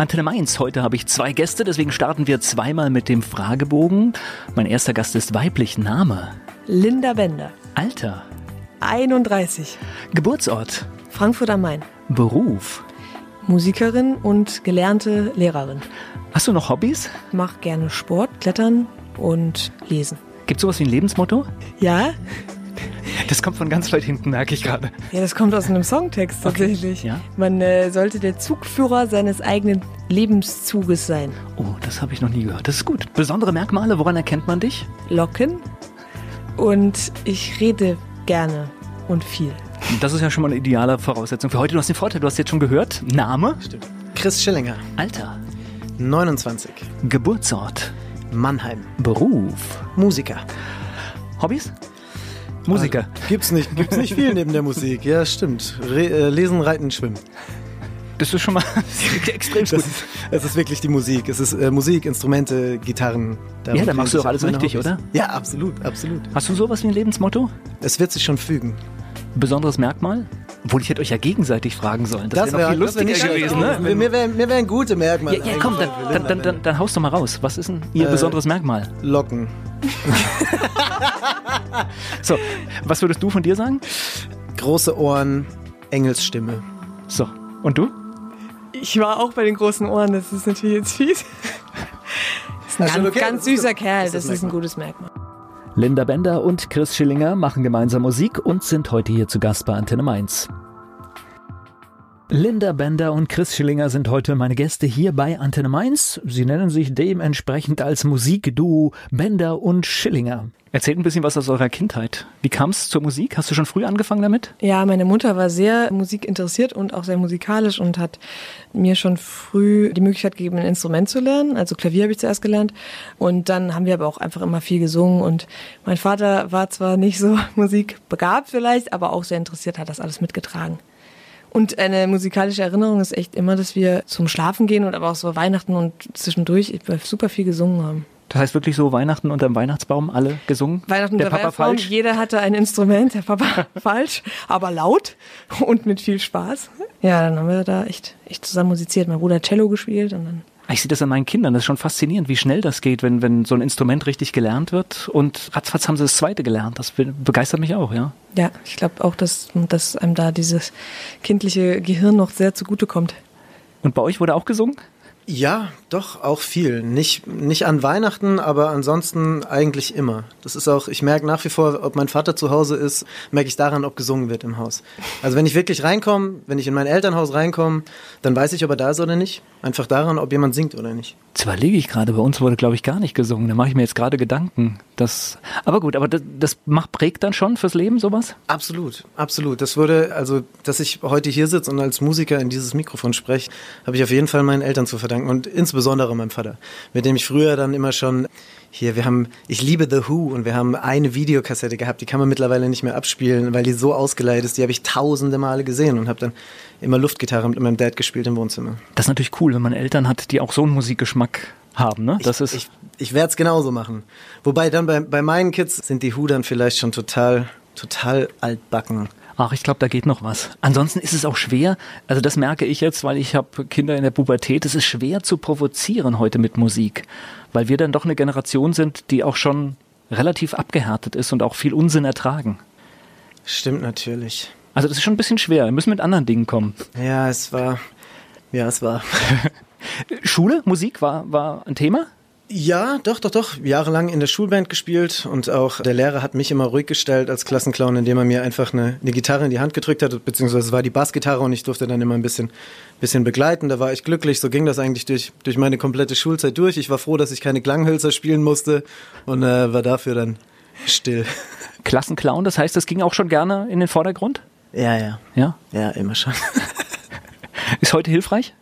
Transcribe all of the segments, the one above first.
Antenne Mainz. Heute habe ich zwei Gäste, deswegen starten wir zweimal mit dem Fragebogen. Mein erster Gast ist weiblich. Name? Linda Bender. Alter? 31. Geburtsort? Frankfurt am Main. Beruf? Musikerin und gelernte Lehrerin. Hast du noch Hobbys? Mach gerne Sport, Klettern und Lesen. Gibt es sowas wie ein Lebensmotto? Ja? Das kommt von ganz weit hinten, merke ich gerade. Ja, das kommt aus einem Songtext tatsächlich. Okay, ja? Man äh, sollte der Zugführer seines eigenen Lebenszuges sein. Oh, das habe ich noch nie gehört. Das ist gut. Besondere Merkmale, woran erkennt man dich? Locken und ich rede gerne und viel. Das ist ja schon mal eine ideale Voraussetzung für heute. Du hast den Vorteil, du hast jetzt schon gehört. Name? Stimmt. Chris Schillinger. Alter? 29. Geburtsort? Mannheim. Beruf? Musiker. Hobbys? Musiker. Also, gibt's nicht, gibt's nicht viel neben der Musik. Ja, stimmt. Re äh, lesen, reiten, schwimmen. Das ist schon mal extrem gut. Ist, es ist wirklich die Musik. Es ist äh, Musik, Instrumente, Gitarren. Ja, da machst du doch alles richtig, Hobbys. oder? Ja, absolut, absolut. Hast du sowas wie ein Lebensmotto? Es wird sich schon fügen. Besonderes Merkmal? Obwohl, ich hätte euch ja gegenseitig fragen sollen. Das, das wäre wär noch viel lustiger gewesen. Ne? Mir wären wär gute Merkmale. Ja, ja komm, dann, dann, dann, dann, dann haust du mal raus. Was ist denn Ihr äh, besonderes Merkmal? Locken. so, was würdest du von dir sagen? Große Ohren, Engelsstimme. So, und du? Ich war auch bei den großen Ohren, das ist natürlich jetzt fies. Das ist ein also, ganz, okay, ganz süßer Kerl, das, das ist ein gutes Merkmal. Linda Bender und Chris Schillinger machen gemeinsam Musik und sind heute hier zu Gast bei Antenne Mainz. Linda Bender und Chris Schillinger sind heute meine Gäste hier bei Antenne Mainz. Sie nennen sich dementsprechend als Musikduo Bender und Schillinger. Erzählt ein bisschen was aus eurer Kindheit. Wie kam es zur Musik? Hast du schon früh angefangen damit? Ja, meine Mutter war sehr musikinteressiert und auch sehr musikalisch und hat mir schon früh die Möglichkeit gegeben, ein Instrument zu lernen. Also Klavier habe ich zuerst gelernt. Und dann haben wir aber auch einfach immer viel gesungen. Und mein Vater war zwar nicht so musikbegabt vielleicht, aber auch sehr interessiert, hat das alles mitgetragen. Und eine musikalische Erinnerung ist echt immer, dass wir zum Schlafen gehen und aber auch so Weihnachten und zwischendurch super viel gesungen haben. Das heißt wirklich so Weihnachten unter dem Weihnachtsbaum alle gesungen? Weihnachten der Papa Weihnachtsbaum, falsch? jeder hatte ein Instrument, der Papa falsch, aber laut und mit viel Spaß. Ja, dann haben wir da echt, echt zusammen musiziert. Mein Bruder hat Cello gespielt und dann ich sehe das an meinen Kindern. Das ist schon faszinierend, wie schnell das geht, wenn, wenn so ein Instrument richtig gelernt wird. Und ratzfatz haben sie das zweite gelernt. Das begeistert mich auch, ja. Ja, ich glaube auch, dass, dass einem da dieses kindliche Gehirn noch sehr zugutekommt. Und bei euch wurde auch gesungen? Ja, doch, auch viel. Nicht, nicht an Weihnachten, aber ansonsten eigentlich immer. Das ist auch, ich merke nach wie vor, ob mein Vater zu Hause ist, merke ich daran, ob gesungen wird im Haus. Also wenn ich wirklich reinkomme, wenn ich in mein Elternhaus reinkomme, dann weiß ich, ob er da ist oder nicht. Einfach daran, ob jemand singt oder nicht. Das überlege ich gerade, bei uns wurde, glaube ich, gar nicht gesungen. Da mache ich mir jetzt gerade Gedanken. Das, aber gut, aber das, das macht, prägt dann schon fürs Leben sowas? Absolut, absolut. Das wurde, also, dass ich heute hier sitze und als Musiker in dieses Mikrofon spreche, habe ich auf jeden Fall meinen Eltern zu verdanken und insbesondere meinem Vater, mit dem ich früher dann immer schon hier, wir haben, ich liebe The Who und wir haben eine Videokassette gehabt, die kann man mittlerweile nicht mehr abspielen, weil die so ausgeleitet ist. Die habe ich tausende Male gesehen und habe dann immer Luftgitarre mit meinem Dad gespielt im Wohnzimmer. Das ist natürlich cool, wenn man Eltern hat, die auch so einen Musikgeschmack haben, ne? Das ich, ist ich, ich werde es genauso machen. Wobei dann bei, bei meinen Kids sind die Who dann vielleicht schon total, total altbacken. Ach, ich glaube, da geht noch was. Ansonsten ist es auch schwer, also das merke ich jetzt, weil ich habe Kinder in der Pubertät, es ist schwer zu provozieren heute mit Musik, weil wir dann doch eine Generation sind, die auch schon relativ abgehärtet ist und auch viel Unsinn ertragen. Stimmt natürlich. Also das ist schon ein bisschen schwer. Wir müssen mit anderen Dingen kommen. Ja, es war. Ja, es war. Schule, Musik war, war ein Thema? Ja, doch, doch, doch. Jahrelang in der Schulband gespielt und auch der Lehrer hat mich immer ruhig gestellt als Klassenclown, indem er mir einfach eine, eine Gitarre in die Hand gedrückt hat, beziehungsweise es war die Bassgitarre und ich durfte dann immer ein bisschen, bisschen begleiten. Da war ich glücklich. So ging das eigentlich durch, durch meine komplette Schulzeit durch. Ich war froh, dass ich keine Klanghölzer spielen musste und äh, war dafür dann still. Klassenclown, das heißt, das ging auch schon gerne in den Vordergrund? Ja, ja. Ja? Ja, immer schon. Ist heute hilfreich?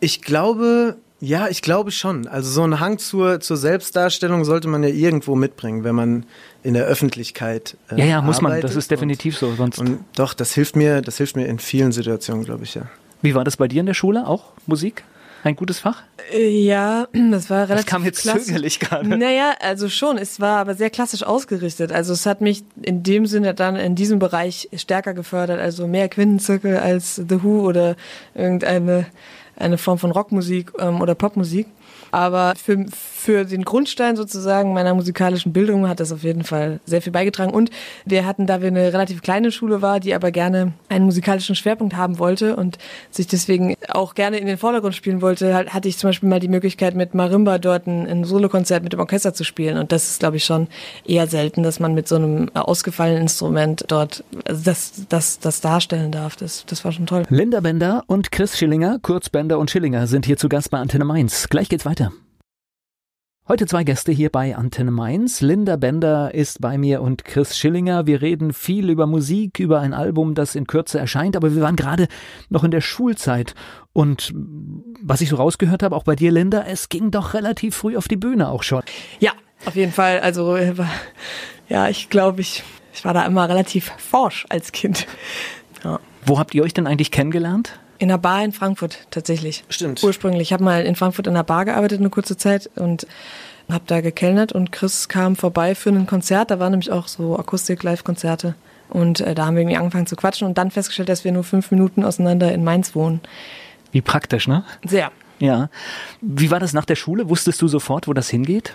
Ich glaube, ja, ich glaube schon. Also so ein Hang zur, zur Selbstdarstellung sollte man ja irgendwo mitbringen, wenn man in der Öffentlichkeit äh, Ja, ja, muss man. Das ist definitiv und, so. Sonst und doch, das hilft mir, das hilft mir in vielen Situationen, glaube ich, ja. Wie war das bei dir in der Schule? Auch Musik? Ein gutes Fach? Äh, ja, das war relativ. Das kam jetzt klassisch. zögerlich gerade. Naja, also schon. Es war aber sehr klassisch ausgerichtet. Also es hat mich in dem Sinne dann in diesem Bereich stärker gefördert. Also mehr Quintenzirkel als The Who oder irgendeine eine Form von Rockmusik ähm, oder Popmusik. Aber für, für den Grundstein sozusagen meiner musikalischen Bildung hat das auf jeden Fall sehr viel beigetragen. Und wir hatten, da wir eine relativ kleine Schule war, die aber gerne einen musikalischen Schwerpunkt haben wollte und sich deswegen auch gerne in den Vordergrund spielen wollte, hatte ich zum Beispiel mal die Möglichkeit, mit Marimba dort ein, ein Solokonzert mit dem Orchester zu spielen. Und das ist, glaube ich, schon eher selten, dass man mit so einem ausgefallenen Instrument dort also das, das, das darstellen darf. Das, das war schon toll. Linda Bender und Chris Schillinger, kurz Bender und Schillinger, sind hier zu Gast bei Antenne Mainz. Gleich geht's weiter. Heute zwei Gäste hier bei Antenne Mainz. Linda Bender ist bei mir und Chris Schillinger. Wir reden viel über Musik, über ein Album, das in Kürze erscheint, aber wir waren gerade noch in der Schulzeit. Und was ich so rausgehört habe, auch bei dir, Linda, es ging doch relativ früh auf die Bühne auch schon. Ja, auf jeden Fall. Also, ja, ich glaube, ich, ich war da immer relativ forsch als Kind. Ja. Wo habt ihr euch denn eigentlich kennengelernt? In einer Bar in Frankfurt tatsächlich. Stimmt. Ursprünglich. Ich habe mal in Frankfurt in einer Bar gearbeitet eine kurze Zeit und habe da gekellnert und Chris kam vorbei für ein Konzert. Da waren nämlich auch so Akustik-Live-Konzerte. Und äh, da haben wir irgendwie angefangen zu quatschen und dann festgestellt, dass wir nur fünf Minuten auseinander in Mainz wohnen. Wie praktisch, ne? Sehr. Ja. Wie war das nach der Schule? Wusstest du sofort, wo das hingeht?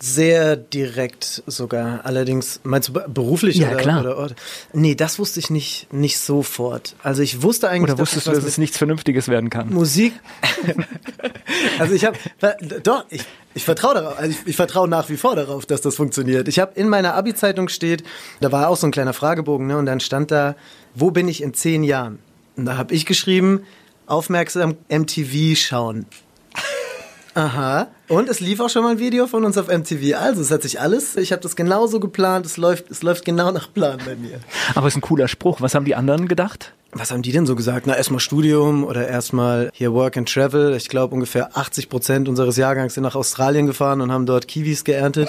Sehr direkt sogar. Allerdings, meinst du beruflich ja, oder, klar. oder Ort? Nee, das wusste ich nicht, nicht sofort. Also ich wusste eigentlich, Oder wusstest dass du, dass es nichts Vernünftiges werden kann? Musik. also ich habe, doch, ich, ich vertraue darauf, also ich, ich vertraue nach wie vor darauf, dass das funktioniert. Ich habe in meiner Abi-Zeitung steht, da war auch so ein kleiner Fragebogen, ne, und dann stand da, wo bin ich in zehn Jahren? Und da habe ich geschrieben, aufmerksam MTV schauen. Aha. Und es lief auch schon mal ein Video von uns auf MTV. Also es hat sich alles, ich habe das genauso geplant, es läuft, es läuft genau nach Plan bei mir. Aber es ist ein cooler Spruch. Was haben die anderen gedacht? Was haben die denn so gesagt? Na, erstmal Studium oder erstmal hier Work and Travel. Ich glaube, ungefähr 80 Prozent unseres Jahrgangs sind nach Australien gefahren und haben dort Kiwis geerntet.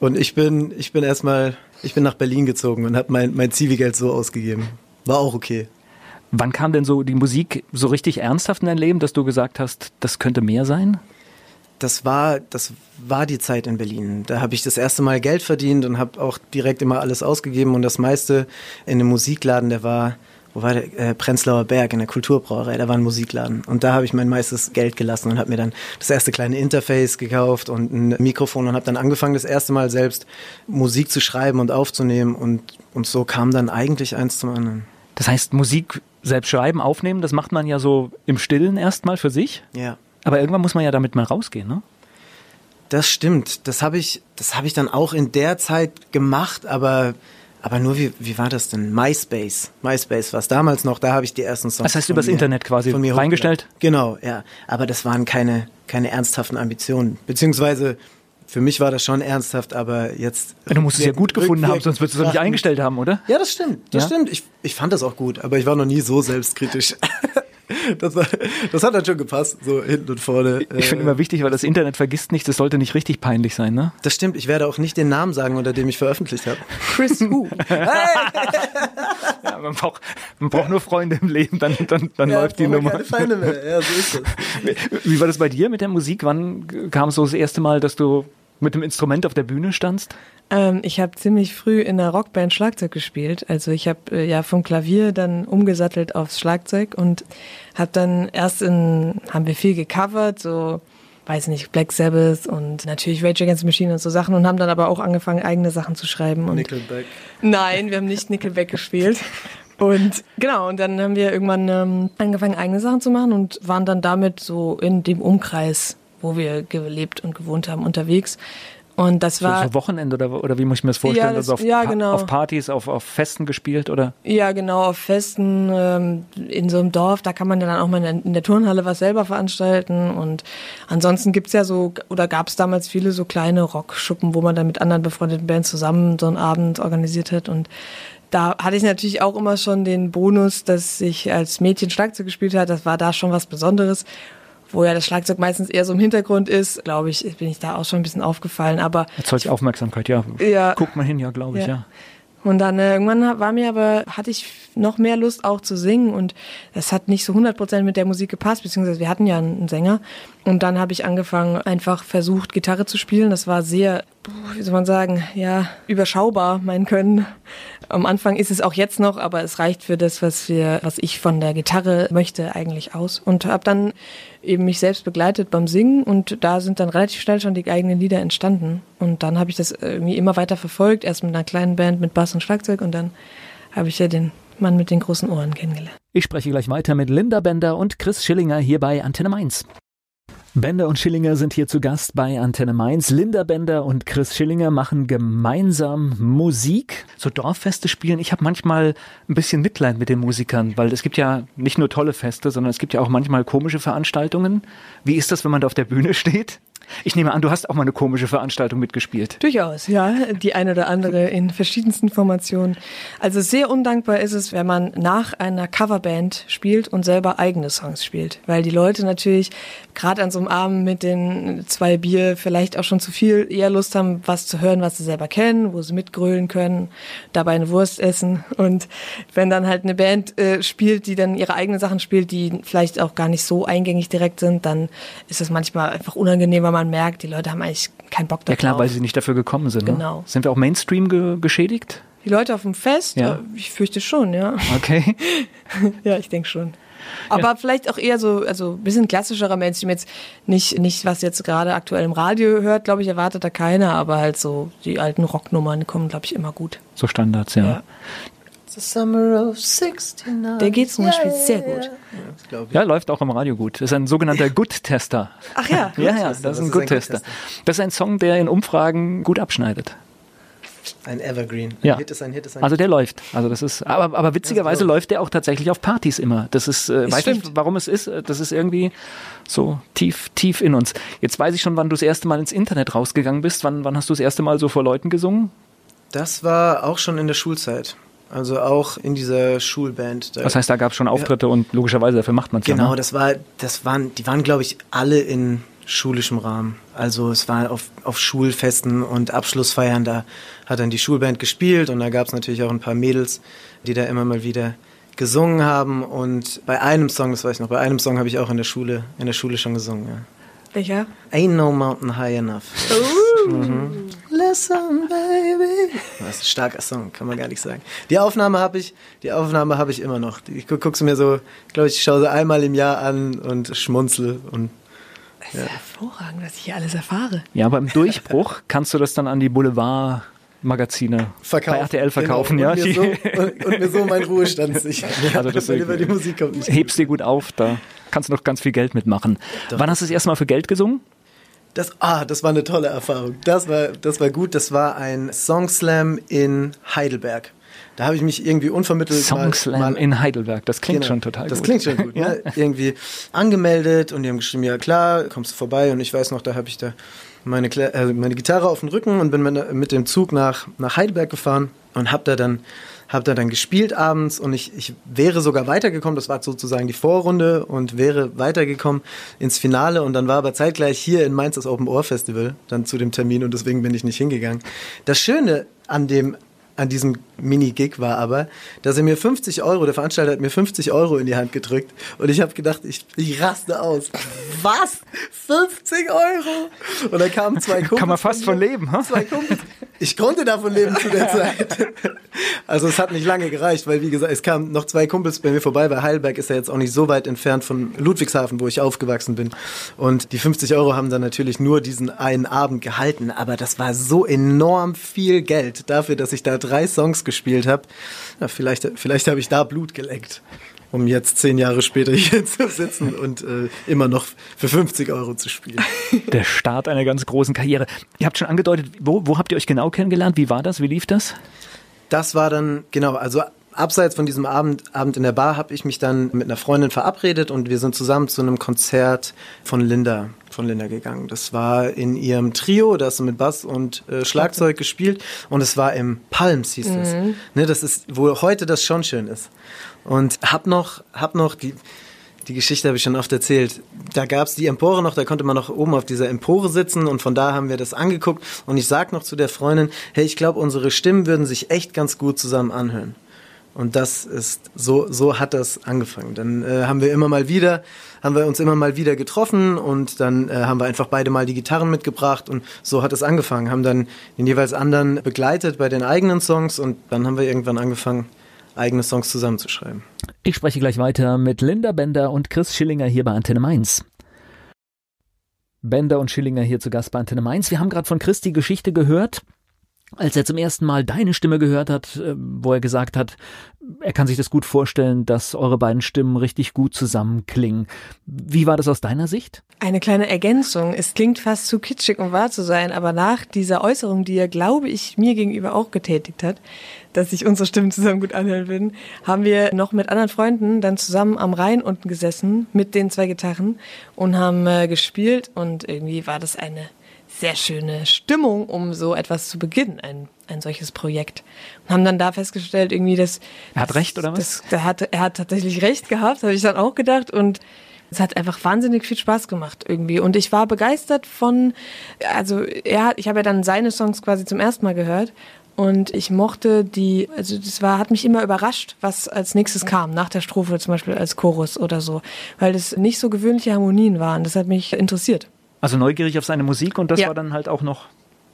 Und ich bin, ich bin erstmal, ich bin nach Berlin gezogen und habe mein, mein Zivi-Geld so ausgegeben. War auch okay. Wann kam denn so die Musik so richtig ernsthaft in dein Leben, dass du gesagt hast, das könnte mehr sein? Das war, das war die Zeit in Berlin. Da habe ich das erste Mal Geld verdient und habe auch direkt immer alles ausgegeben und das meiste in einem Musikladen, der war, wo war der? Äh, Prenzlauer Berg in der Kulturbrauerei, da war ein Musikladen. Und da habe ich mein meistes Geld gelassen und habe mir dann das erste kleine Interface gekauft und ein Mikrofon und habe dann angefangen, das erste Mal selbst Musik zu schreiben und aufzunehmen und, und so kam dann eigentlich eins zum anderen. Das heißt, Musik selbst schreiben, aufnehmen, das macht man ja so im Stillen erstmal für sich? Ja. Aber irgendwann muss man ja damit mal rausgehen, ne? Das stimmt. Das habe ich, das habe ich dann auch in der Zeit gemacht, aber aber nur wie, wie war das denn? MySpace. MySpace war es damals noch, da habe ich die ersten Songs. Das heißt übers mir, Internet quasi von mir reingestellt? Genau, ja. Aber das waren keine, keine ernsthaften Ambitionen. Beziehungsweise für mich war das schon ernsthaft, aber jetzt. Du musst es ja gut gefunden haben, sonst würdest du es nicht eingestellt haben, oder? Ja, das stimmt. Das ja? stimmt. Ich, ich fand das auch gut, aber ich war noch nie so selbstkritisch. Das, war, das hat dann schon gepasst, so hinten und vorne. Ich finde immer wichtig, weil das Internet vergisst nichts, das sollte nicht richtig peinlich sein, ne? Das stimmt, ich werde auch nicht den Namen sagen, unter dem ich veröffentlicht habe. Chris Who. Hey! ja, man, braucht, man braucht nur Freunde im Leben, dann, dann, dann ja, läuft die Nummer. Keine Feinde mehr. Ja, so ist das. Wie war das bei dir mit der Musik? Wann kam es so das erste Mal, dass du mit dem Instrument auf der Bühne standst? Ähm, ich habe ziemlich früh in einer Rockband Schlagzeug gespielt. Also ich habe äh, ja vom Klavier dann umgesattelt aufs Schlagzeug und habe dann erst in, haben wir viel gecovert, so weiß nicht, Black Sabbath und natürlich Rage Against the Machine und so Sachen und haben dann aber auch angefangen, eigene Sachen zu schreiben. Und Nickelback. Nein, wir haben nicht Nickelback gespielt. Und genau, und dann haben wir irgendwann ähm, angefangen, eigene Sachen zu machen und waren dann damit so in dem Umkreis wo wir gelebt und gewohnt haben, unterwegs. Und das war. So, so Wochenende oder, oder wie muss ich mir das vorstellen? Ja, das, also auf, ja, genau. auf Partys, auf, auf Festen gespielt oder? Ja, genau, auf Festen ähm, in so einem Dorf, da kann man ja dann auch mal in der, in der Turnhalle was selber veranstalten. Und ansonsten gibt's ja so, oder gab's damals viele so kleine Rockschuppen, wo man dann mit anderen befreundeten Bands zusammen so einen Abend organisiert hat. Und da hatte ich natürlich auch immer schon den Bonus, dass ich als Mädchen Schlagzeug gespielt hat. Das war da schon was Besonderes wo ja das Schlagzeug meistens eher so im Hintergrund ist, glaube ich, bin ich da auch schon ein bisschen aufgefallen. Aber erzeugt Aufmerksamkeit, ja. ja. Guckt mal hin, ja, glaube ich, ja. ja. Und dann äh, irgendwann war mir aber, hatte ich noch mehr Lust auch zu singen und das hat nicht so 100% mit der Musik gepasst, beziehungsweise wir hatten ja einen Sänger. Und dann habe ich angefangen, einfach versucht, Gitarre zu spielen. Das war sehr wie soll man sagen, ja, überschaubar mein Können. Am Anfang ist es auch jetzt noch, aber es reicht für das, was wir, was ich von der Gitarre möchte, eigentlich aus. Und habe dann eben mich selbst begleitet beim Singen und da sind dann relativ schnell schon die eigenen Lieder entstanden. Und dann habe ich das irgendwie immer weiter verfolgt, erst mit einer kleinen Band mit Bass und Schlagzeug und dann habe ich ja den Mann mit den großen Ohren kennengelernt. Ich spreche gleich weiter mit Linda Bender und Chris Schillinger hier bei Antenne Mainz. Bender und Schillinger sind hier zu Gast bei Antenne Mainz. Linda Bender und Chris Schillinger machen gemeinsam Musik. So Dorffeste spielen. Ich habe manchmal ein bisschen Mitleid mit den Musikern, weil es gibt ja nicht nur tolle Feste, sondern es gibt ja auch manchmal komische Veranstaltungen. Wie ist das, wenn man da auf der Bühne steht? Ich nehme an, du hast auch mal eine komische Veranstaltung mitgespielt. Durchaus, ja. Die eine oder andere in verschiedensten Formationen. Also sehr undankbar ist es, wenn man nach einer Coverband spielt und selber eigene Songs spielt. Weil die Leute natürlich gerade an so einem Abend mit den zwei Bier vielleicht auch schon zu viel eher Lust haben, was zu hören, was sie selber kennen, wo sie mitgrölen können, dabei eine Wurst essen. Und wenn dann halt eine Band äh, spielt, die dann ihre eigenen Sachen spielt, die vielleicht auch gar nicht so eingängig direkt sind, dann ist das manchmal einfach unangenehm, weil man merkt, die Leute haben eigentlich keinen Bock darauf. Ja klar, weil sie nicht dafür gekommen sind. Ne? Genau. Ne? Sind wir auch Mainstream ge geschädigt? Die Leute auf dem Fest? Ja. Ich fürchte schon, ja. Okay. ja, ich denke schon. Aber ja. vielleicht auch eher so, also ein bisschen klassischerer Mainstream jetzt nicht, nicht was jetzt gerade aktuell im Radio hört, glaube ich, erwartet da keiner, aber halt so die alten Rocknummern kommen, glaube ich, immer gut. So Standards, ja. ja. Der geht zum Beispiel yeah, sehr gut. Ja, ja, läuft auch im Radio gut. Das ist ein sogenannter Good-Tester. Ach ja. ja, ja, das ist ein Good-Tester. Das ist ein Song, der in Umfragen gut abschneidet. Ein Evergreen. Ein ja. Hit ist ein Hit ist ein Also der läuft. Also das ist, aber, aber witzigerweise läuft der auch tatsächlich auf Partys immer. Das ist, äh, weiß stimmt. nicht, warum es ist. Das ist irgendwie so tief, tief in uns. Jetzt weiß ich schon, wann du das erste Mal ins Internet rausgegangen bist. Wann, wann hast du das erste Mal so vor Leuten gesungen? Das war auch schon in der Schulzeit. Also auch in dieser Schulband. Da das heißt, da gab es schon Auftritte ja. und logischerweise dafür macht man es Genau, ja, ne? das war, das waren, die waren, glaube ich, alle in schulischem Rahmen. Also es war auf, auf Schulfesten und Abschlussfeiern, da hat dann die Schulband gespielt und da gab es natürlich auch ein paar Mädels, die da immer mal wieder gesungen haben. Und bei einem Song, das weiß ich noch, bei einem Song habe ich auch in der Schule, in der Schule schon gesungen. Ja. Welcher? Ain't no mountain high enough. Uh. Mhm. Listen, baby. Das ist ein starker Song, kann man gar nicht sagen. Die Aufnahme habe ich, die Aufnahme habe ich immer noch. Ich gucke sie mir so, glaube ich, schaue sie einmal im Jahr an und schmunzel und das ist ja. hervorragend, was ich hier alles erfahre. Ja, aber im Durchbruch kannst du das dann an die Boulevard Magazine verkaufen. bei RTL verkaufen, genau. und ja. Mir so, und, und, mir so meinen Ruhestand sichern. Also das über die Musik kommt nicht hebst dir gut auf, da kannst du noch ganz viel Geld mitmachen. Doch. Wann hast du das erste Mal für Geld gesungen? Das, ah, das war eine tolle Erfahrung. Das war, das war gut. Das war ein Song Slam in Heidelberg. Da habe ich mich irgendwie unvermittelt Song Slam mal, in Heidelberg. Das klingt genau, schon total das gut. Das klingt schon gut. ne? Irgendwie angemeldet und die haben geschrieben, ja klar, kommst du vorbei. Und ich weiß noch, da habe ich da meine, äh, meine Gitarre auf den Rücken und bin mit dem Zug nach, nach Heidelberg gefahren und habe da dann habe da dann gespielt abends und ich, ich wäre sogar weitergekommen, das war sozusagen die Vorrunde und wäre weitergekommen ins Finale und dann war aber zeitgleich hier in Mainz das Open Ohr Festival dann zu dem Termin und deswegen bin ich nicht hingegangen. Das Schöne an dem an diesem Mini-Gig war aber, dass er mir 50 Euro, der Veranstalter hat mir 50 Euro in die Hand gedrückt und ich habe gedacht, ich, ich raste aus. Was? 50 Euro? Und da kamen zwei Kumpels. Kann man fast von leben, ha? Zwei Kumpels. Ich konnte davon leben zu der Zeit. Also es hat nicht lange gereicht, weil wie gesagt, es kamen noch zwei Kumpels bei mir vorbei, weil Heidelberg ist ja jetzt auch nicht so weit entfernt von Ludwigshafen, wo ich aufgewachsen bin. Und die 50 Euro haben dann natürlich nur diesen einen Abend gehalten, aber das war so enorm viel Geld dafür, dass ich da drei Songs gespielt habe. Ja, vielleicht vielleicht habe ich da Blut geleckt um jetzt zehn Jahre später hier zu sitzen und äh, immer noch für 50 Euro zu spielen. Der Start einer ganz großen Karriere. Ihr habt schon angedeutet, wo, wo habt ihr euch genau kennengelernt? Wie war das? Wie lief das? Das war dann, genau, also abseits von diesem Abend, Abend in der Bar habe ich mich dann mit einer Freundin verabredet und wir sind zusammen zu einem Konzert von Linda von Linda gegangen. Das war in ihrem Trio, da hast du mit Bass und äh, Schlagzeug gespielt und es war im Palms hieß es. Mhm. Ne, das ist, wo heute das schon schön ist. Und hab noch, hab noch die, die Geschichte habe ich schon oft erzählt. Da gab es die Empore noch, da konnte man noch oben auf dieser Empore sitzen und von da haben wir das angeguckt. Und ich sag noch zu der Freundin, hey, ich glaube, unsere Stimmen würden sich echt ganz gut zusammen anhören. Und das ist, so, so hat das angefangen. Dann äh, haben wir immer mal wieder, haben wir uns immer mal wieder getroffen und dann äh, haben wir einfach beide mal die Gitarren mitgebracht und so hat es angefangen. Haben dann den jeweils anderen begleitet bei den eigenen Songs und dann haben wir irgendwann angefangen, eigene Songs zusammenzuschreiben. Ich spreche gleich weiter mit Linda Bender und Chris Schillinger hier bei Antenne Mainz. Bender und Schillinger hier zu Gast bei Antenne Mainz. Wir haben gerade von Chris die Geschichte gehört als er zum ersten Mal deine Stimme gehört hat, äh, wo er gesagt hat, er kann sich das gut vorstellen, dass eure beiden Stimmen richtig gut zusammenklingen. Wie war das aus deiner Sicht? Eine kleine Ergänzung. Es klingt fast zu kitschig, um wahr zu sein, aber nach dieser Äußerung, die er, glaube ich, mir gegenüber auch getätigt hat, dass sich unsere Stimmen zusammen gut anhören würden, haben wir noch mit anderen Freunden dann zusammen am Rhein unten gesessen mit den zwei Gitarren und haben äh, gespielt und irgendwie war das eine sehr schöne Stimmung, um so etwas zu beginnen, ein, ein solches Projekt. Und haben dann da festgestellt, irgendwie, dass. Er hat recht, oder was? Der hat, er hat tatsächlich recht gehabt, habe ich dann auch gedacht. Und es hat einfach wahnsinnig viel Spaß gemacht irgendwie. Und ich war begeistert von, also er, ich habe ja dann seine Songs quasi zum ersten Mal gehört. Und ich mochte die, also das war, hat mich immer überrascht, was als nächstes kam, nach der Strophe zum Beispiel als Chorus oder so, weil das nicht so gewöhnliche Harmonien waren. Das hat mich interessiert. Also neugierig auf seine Musik und das ja. war dann halt auch noch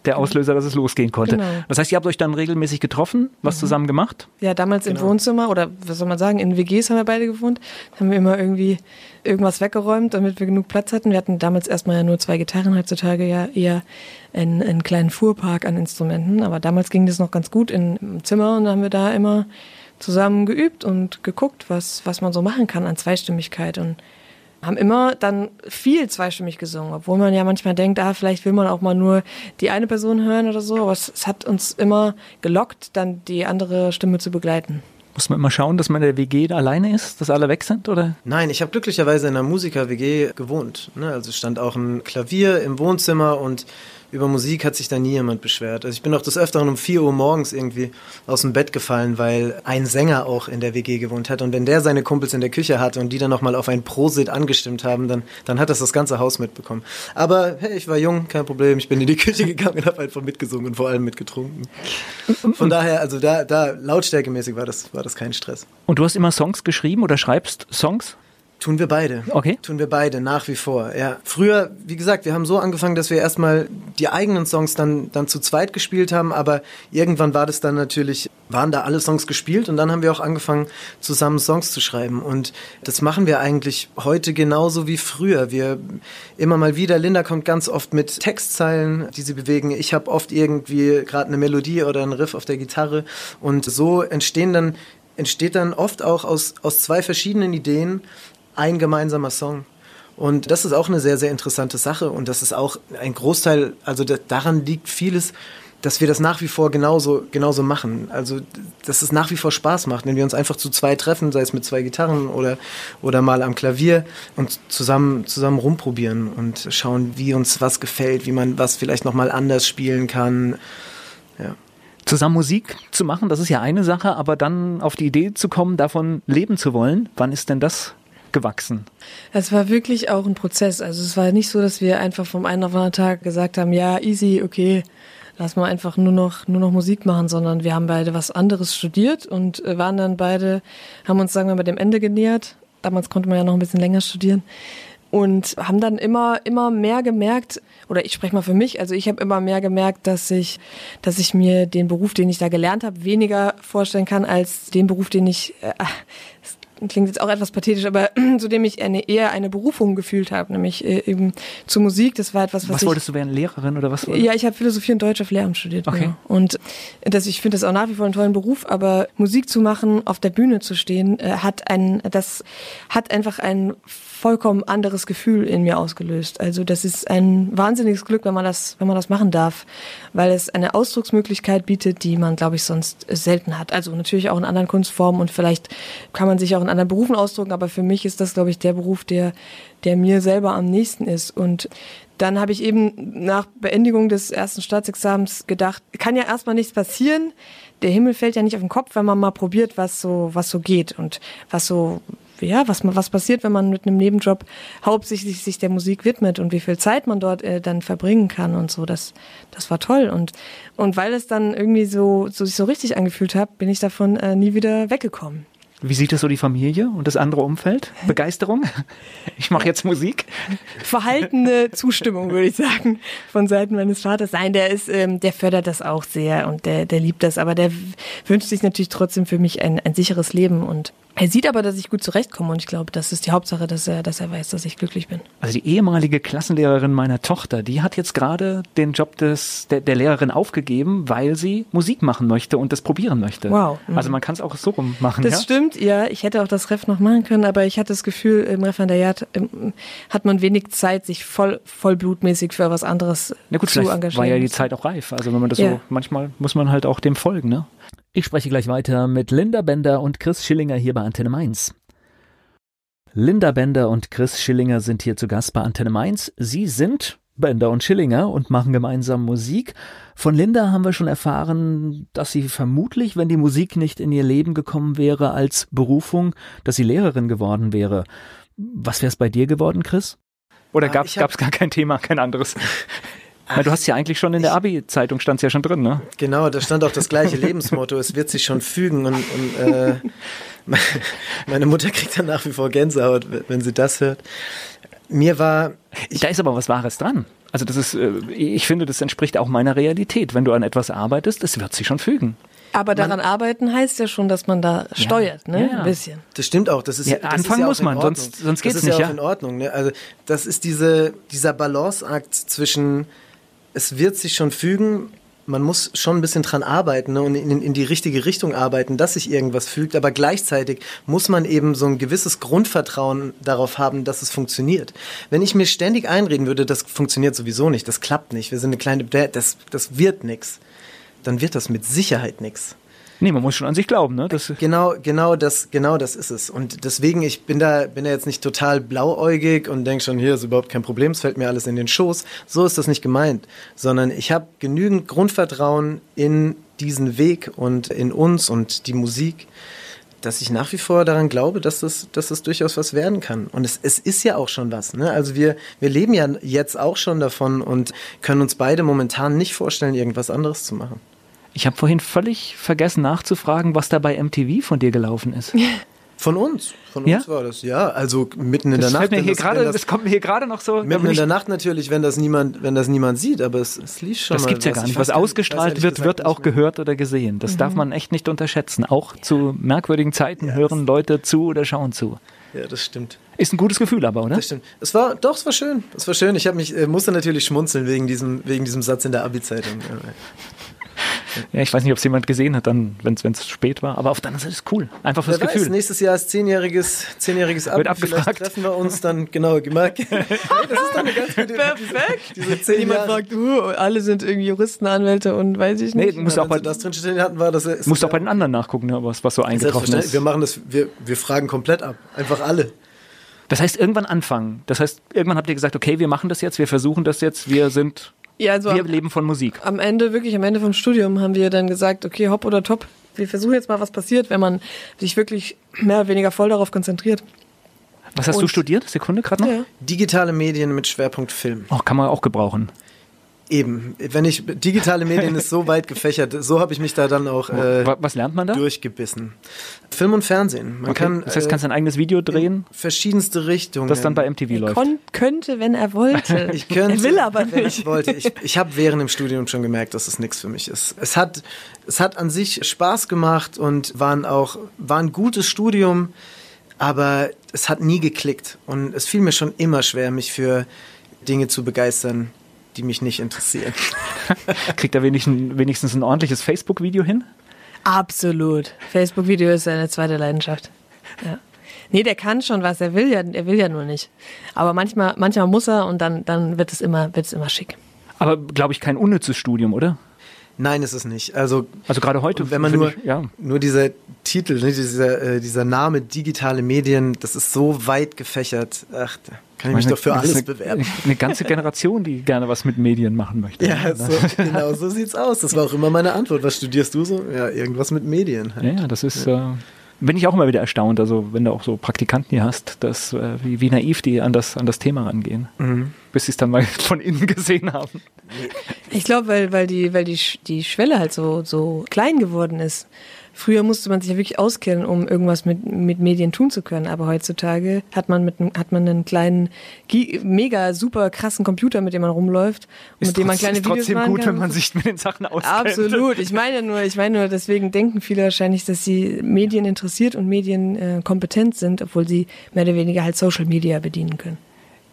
der Auslöser, dass es losgehen konnte. Genau. Das heißt, ihr habt euch dann regelmäßig getroffen, was mhm. zusammen gemacht? Ja, damals genau. im Wohnzimmer oder was soll man sagen, in WGs haben wir beide gewohnt. Haben wir immer irgendwie irgendwas weggeräumt, damit wir genug Platz hatten. Wir hatten damals erstmal ja nur zwei Gitarren, heutzutage ja eher einen, einen kleinen Fuhrpark an Instrumenten. Aber damals ging das noch ganz gut in, im Zimmer und dann haben wir da immer zusammen geübt und geguckt, was, was man so machen kann an Zweistimmigkeit und haben immer dann viel zweistimmig gesungen, obwohl man ja manchmal denkt, ah, vielleicht will man auch mal nur die eine Person hören oder so, aber es, es hat uns immer gelockt, dann die andere Stimme zu begleiten. Muss man immer schauen, dass man in der WG alleine ist, dass alle weg sind, oder? Nein, ich habe glücklicherweise in einer Musiker-WG gewohnt. Ne? Also stand auch ein Klavier im Wohnzimmer und über Musik hat sich da nie jemand beschwert. Also ich bin auch des Öfteren um 4 Uhr morgens irgendwie aus dem Bett gefallen, weil ein Sänger auch in der WG gewohnt hat. Und wenn der seine Kumpels in der Küche hatte und die dann nochmal auf ein Prosit angestimmt haben, dann, dann hat das das ganze Haus mitbekommen. Aber hey, ich war jung, kein Problem. Ich bin in die Küche gegangen und habe einfach mitgesungen und vor allem mitgetrunken. Von daher, also da, da lautstärkemäßig war das, war das kein Stress. Und du hast immer Songs geschrieben oder schreibst Songs? Tun wir beide. Okay. Tun wir beide, nach wie vor. Ja. Früher, wie gesagt, wir haben so angefangen, dass wir erstmal die eigenen Songs dann, dann zu zweit gespielt haben, aber irgendwann war das dann natürlich, waren da alle Songs gespielt und dann haben wir auch angefangen, zusammen Songs zu schreiben. Und das machen wir eigentlich heute genauso wie früher. Wir immer mal wieder, Linda kommt ganz oft mit Textzeilen, die sie bewegen. Ich habe oft irgendwie gerade eine Melodie oder einen Riff auf der Gitarre und so entstehen dann entsteht dann oft auch aus, aus zwei verschiedenen Ideen ein gemeinsamer Song. Und das ist auch eine sehr, sehr interessante Sache. Und das ist auch ein Großteil, also daran liegt vieles, dass wir das nach wie vor genauso, genauso machen. Also, dass es nach wie vor Spaß macht, wenn wir uns einfach zu zwei treffen, sei es mit zwei Gitarren oder, oder mal am Klavier und zusammen, zusammen rumprobieren und schauen, wie uns was gefällt, wie man was vielleicht nochmal anders spielen kann. Ja. Zusammen Musik zu machen, das ist ja eine Sache, aber dann auf die Idee zu kommen, davon leben zu wollen, wann ist denn das gewachsen? Es war wirklich auch ein Prozess. Also es war nicht so, dass wir einfach vom einen auf den anderen Tag gesagt haben, ja, easy, okay, lass mal einfach nur noch, nur noch Musik machen, sondern wir haben beide was anderes studiert und äh, waren dann beide, haben uns, sagen wir mal, dem Ende genähert. Damals konnte man ja noch ein bisschen länger studieren und haben dann immer immer mehr gemerkt oder ich spreche mal für mich also ich habe immer mehr gemerkt dass ich dass ich mir den Beruf den ich da gelernt habe weniger vorstellen kann als den Beruf den ich äh, klingt jetzt auch etwas pathetisch, aber zu dem ich eine, eher eine Berufung gefühlt habe, nämlich äh, eben zur Musik. Das war etwas, was, was wolltest du werden, Lehrerin oder was? Ja, ich habe Philosophie und Deutsch auf Lehramt studiert. Okay. Genau. Und das, ich finde das auch nach wie vor einen tollen Beruf, aber Musik zu machen, auf der Bühne zu stehen, äh, hat ein, das hat einfach ein vollkommen anderes Gefühl in mir ausgelöst. Also das ist ein wahnsinniges Glück, wenn man das, wenn man das machen darf, weil es eine Ausdrucksmöglichkeit bietet, die man, glaube ich, sonst selten hat. Also natürlich auch in anderen Kunstformen und vielleicht kann man sich auch in anderen Berufen ausdrücken, aber für mich ist das, glaube ich, der Beruf, der, der mir selber am nächsten ist. Und dann habe ich eben nach Beendigung des ersten Staatsexamens gedacht, kann ja erstmal nichts passieren. Der Himmel fällt ja nicht auf den Kopf, wenn man mal probiert, was so, was so geht und was so ja, was, was passiert, wenn man mit einem Nebenjob hauptsächlich sich der Musik widmet und wie viel Zeit man dort äh, dann verbringen kann und so. Das, das war toll. Und, und weil es dann irgendwie so, so sich so richtig angefühlt hat, bin ich davon äh, nie wieder weggekommen. Wie sieht es so die Familie und das andere Umfeld? Begeisterung? Ich mache jetzt Musik. Verhaltene Zustimmung, würde ich sagen, von Seiten meines Vaters. Nein, der ist, ähm, der fördert das auch sehr und der, der liebt das, aber der wünscht sich natürlich trotzdem für mich ein, ein sicheres Leben und er sieht aber, dass ich gut zurechtkomme und ich glaube, das ist die Hauptsache, dass er, dass er weiß, dass ich glücklich bin. Also die ehemalige Klassenlehrerin meiner Tochter, die hat jetzt gerade den Job des, der, der Lehrerin aufgegeben, weil sie Musik machen möchte und das probieren möchte. Wow. Mhm. Also man kann es auch so rum machen. Das ja? stimmt, ja. Ich hätte auch das Ref noch machen können, aber ich hatte das Gefühl, im Referendariat ähm, hat man wenig Zeit, sich voll, vollblutmäßig für was anderes Na gut, zu engagieren. war ja die Zeit auch reif. Also wenn man das Ja. so, manchmal muss man halt auch dem folgen, ne? Ich spreche gleich weiter mit Linda Bender und Chris Schillinger hier bei Antenne Mainz. Linda Bender und Chris Schillinger sind hier zu Gast bei Antenne Mainz. Sie sind Bender und Schillinger und machen gemeinsam Musik. Von Linda haben wir schon erfahren, dass sie vermutlich, wenn die Musik nicht in ihr Leben gekommen wäre als Berufung, dass sie Lehrerin geworden wäre. Was wäre es bei dir geworden, Chris? Oder Ah, gab es gar kein Thema, kein anderes? Weil du hast ja eigentlich schon in der Abi-Zeitung stand's ja schon drin, ne? Genau, da stand auch das gleiche Lebensmotto, es wird sich schon fügen und, und äh, meine Mutter kriegt dann nach wie vor Gänsehaut, wenn sie das hört. Mir war, da ist aber was Wahres dran. Also das ist, äh, ich finde, das entspricht auch meiner Realität. Wenn du an etwas arbeitest, es wird sich schon fügen. Aber daran arbeiten heißt ja schon, dass man da steuert, ne? Ja, ja. Ein bisschen. das stimmt auch, das ist Ja, das anfangen ist ja auch muss man, Ordnung. sonst- sonst geht's das ist nicht, ja auch ja. in Ordnung. Ne? Also das ist diese, dieser Balanceakt zwischen, es wird sich schon fügen, man muss schon ein bisschen dran arbeiten ne? und in, in die richtige Richtung arbeiten, dass sich irgendwas fügt, aber gleichzeitig muss man eben so ein gewisses Grundvertrauen darauf haben, dass es funktioniert. Wenn ich mir ständig einreden würde, das funktioniert sowieso nicht, das klappt nicht, wir sind eine kleine, das, das wird nix, dann wird das mit Sicherheit nix. Nee, man muss schon an sich glauben, ne? Das, Genau, genau das, genau das ist es. Und deswegen, ich bin da, bin da jetzt nicht total blauäugig und denke schon, hier ist überhaupt kein Problem, es fällt mir alles in den Schoß. So ist das nicht gemeint, sondern ich habe genügend Grundvertrauen in diesen Weg und in uns und die Musik, dass ich nach wie vor daran glaube, dass das, dass das durchaus was werden kann. Und es, es ist ja auch schon was. Ne? Also wir, wir leben ja jetzt auch schon davon und können uns beide momentan nicht vorstellen, irgendwas anderes zu machen. Ich habe vorhin völlig vergessen nachzufragen, was da bei MTV von dir gelaufen ist. Von uns, von Ja? uns war das, ja. Also mitten in Das, der Nacht. mir hier das, gerade, wenn das, das, kommt mir hier gerade noch so. mitten in der Nacht natürlich, wenn das niemand, wenn das niemand sieht, aber es, es lief schon das mal. gibt's ja gar Ich nicht. Was ausgestrahlt wird, wird auch gehört oder gesehen. Das darf man echt nicht unterschätzen. Auch zu merkwürdigen Zeiten hören Leute zu oder schauen zu. Ja, das stimmt. Ist ein gutes Gefühl aber, oder? Das stimmt. Es war, doch, es war schön. Es war schön. Ich habe mich, äh, musste natürlich schmunzeln wegen diesem, wegen diesem Satz in der Abi-Zeitung. Ja, ich weiß nicht, ob es jemand gesehen hat, dann, wenn es spät war. Aber auf der anderen Seite ist es cool. Einfach fürs Wer weiß, Gefühl. nächstes Jahr ist zehnjähriges, zehnjähriges Abi. Wird abgefragt. Vielleicht treffen wir uns dann, genau, gemerkt. das ist doch eine ganz gute Perfekt. Diese zehn Jemand Jahre. fragt, uh, alle sind irgendwie Juristen, Anwälte und weiß ich Nee, nicht. du musst Ja, auch bei, das drinstehen hatten, war das. musst ja- auch bei den anderen nachgucken, ne, was, was so eingetroffen ist. Wir machen das, wir, wir fragen komplett ab. Einfach alle. Das heißt, irgendwann anfangen. Das heißt, irgendwann habt ihr gesagt, okay, wir machen das jetzt, wir versuchen das jetzt, wir sind, Ja, also wir am, leben von Musik. am Ende, wirklich am Ende vom Studium haben wir dann gesagt, okay, hopp oder top. Wir versuchen jetzt mal, was passiert, wenn man sich wirklich mehr oder weniger voll darauf konzentriert. Was hast du Und- studiert? Sekunde gerade noch? Ja. Digitale Medien mit Schwerpunkt Film. Oh, kann man auch gebrauchen. Eben. Wenn ich, digitale Medien ist so weit gefächert, so habe ich mich da dann auch äh, Wa- was lernt man da? durchgebissen. Film und Fernsehen. Man Okay. kann das heißt, äh, kannst du ein eigenes Video drehen, verschiedenste Richtungen. das dann bei MTV Er läuft. kon könnte, wenn er wollte. Ich könnte, er will aber wenn nicht. ich wollte. Ich, ich habe während dem Studium schon gemerkt, dass es nichts für mich ist. Es hat, es hat an sich Spaß gemacht und waren auch, war ein gutes Studium, aber es hat nie geklickt. Und es fiel mir schon immer schwer, mich für Dinge zu begeistern, die mich nicht interessieren. Kriegt er wenigstens, ein ordentliches Facebook-Video hin? Absolut. Facebook-Video ist seine zweite Leidenschaft. Ja. Nee, der kann schon was, er will ja, er will ja nur nicht. Aber manchmal, manchmal muss er und dann, dann wird es immer, wird es immer schick. Aber, glaube ich, kein unnützes Studium, oder? Nein, ist es nicht. Also Also gerade heute. Wenn man nur, Ich, ja. nur dieser Titel, ne, dieser, äh, dieser Name digitale Medien, das ist so weit gefächert. Ach, da kann ich mich Meine- doch für alles eine, bewerben. Eine ganze Generation, die gerne was mit Medien machen möchte. Ja, so, genau so sieht's aus. Das war auch immer meine Antwort. Was studierst du so? Ja, irgendwas mit Medien. Halt. Ja, ja, das ist, äh, bin ich auch immer wieder erstaunt, also wenn du auch so Praktikanten hier hast, dass, äh, wie, wie naiv die an das, an das Thema rangehen, mhm. Bis sie es dann mal von innen gesehen haben. Ich glaube, weil, weil, die, weil die, die Schwelle halt so, so klein geworden ist. Früher musste man sich ja wirklich auskennen, um irgendwas mit, mit Medien tun zu können. Aber heutzutage hat man mit hat man einen kleinen, mega super krassen Computer, mit dem man rumläuft und ist mit dem man kleine ist Videos trotzdem machen gut, kann. wenn man sich mit den Sachen auskennt. Absolut. Ich meine nur, ich meine nur, deswegen denken viele wahrscheinlich, dass sie Medien interessiert und Medien äh, kompetent sind, obwohl sie mehr oder weniger halt Social Media bedienen können.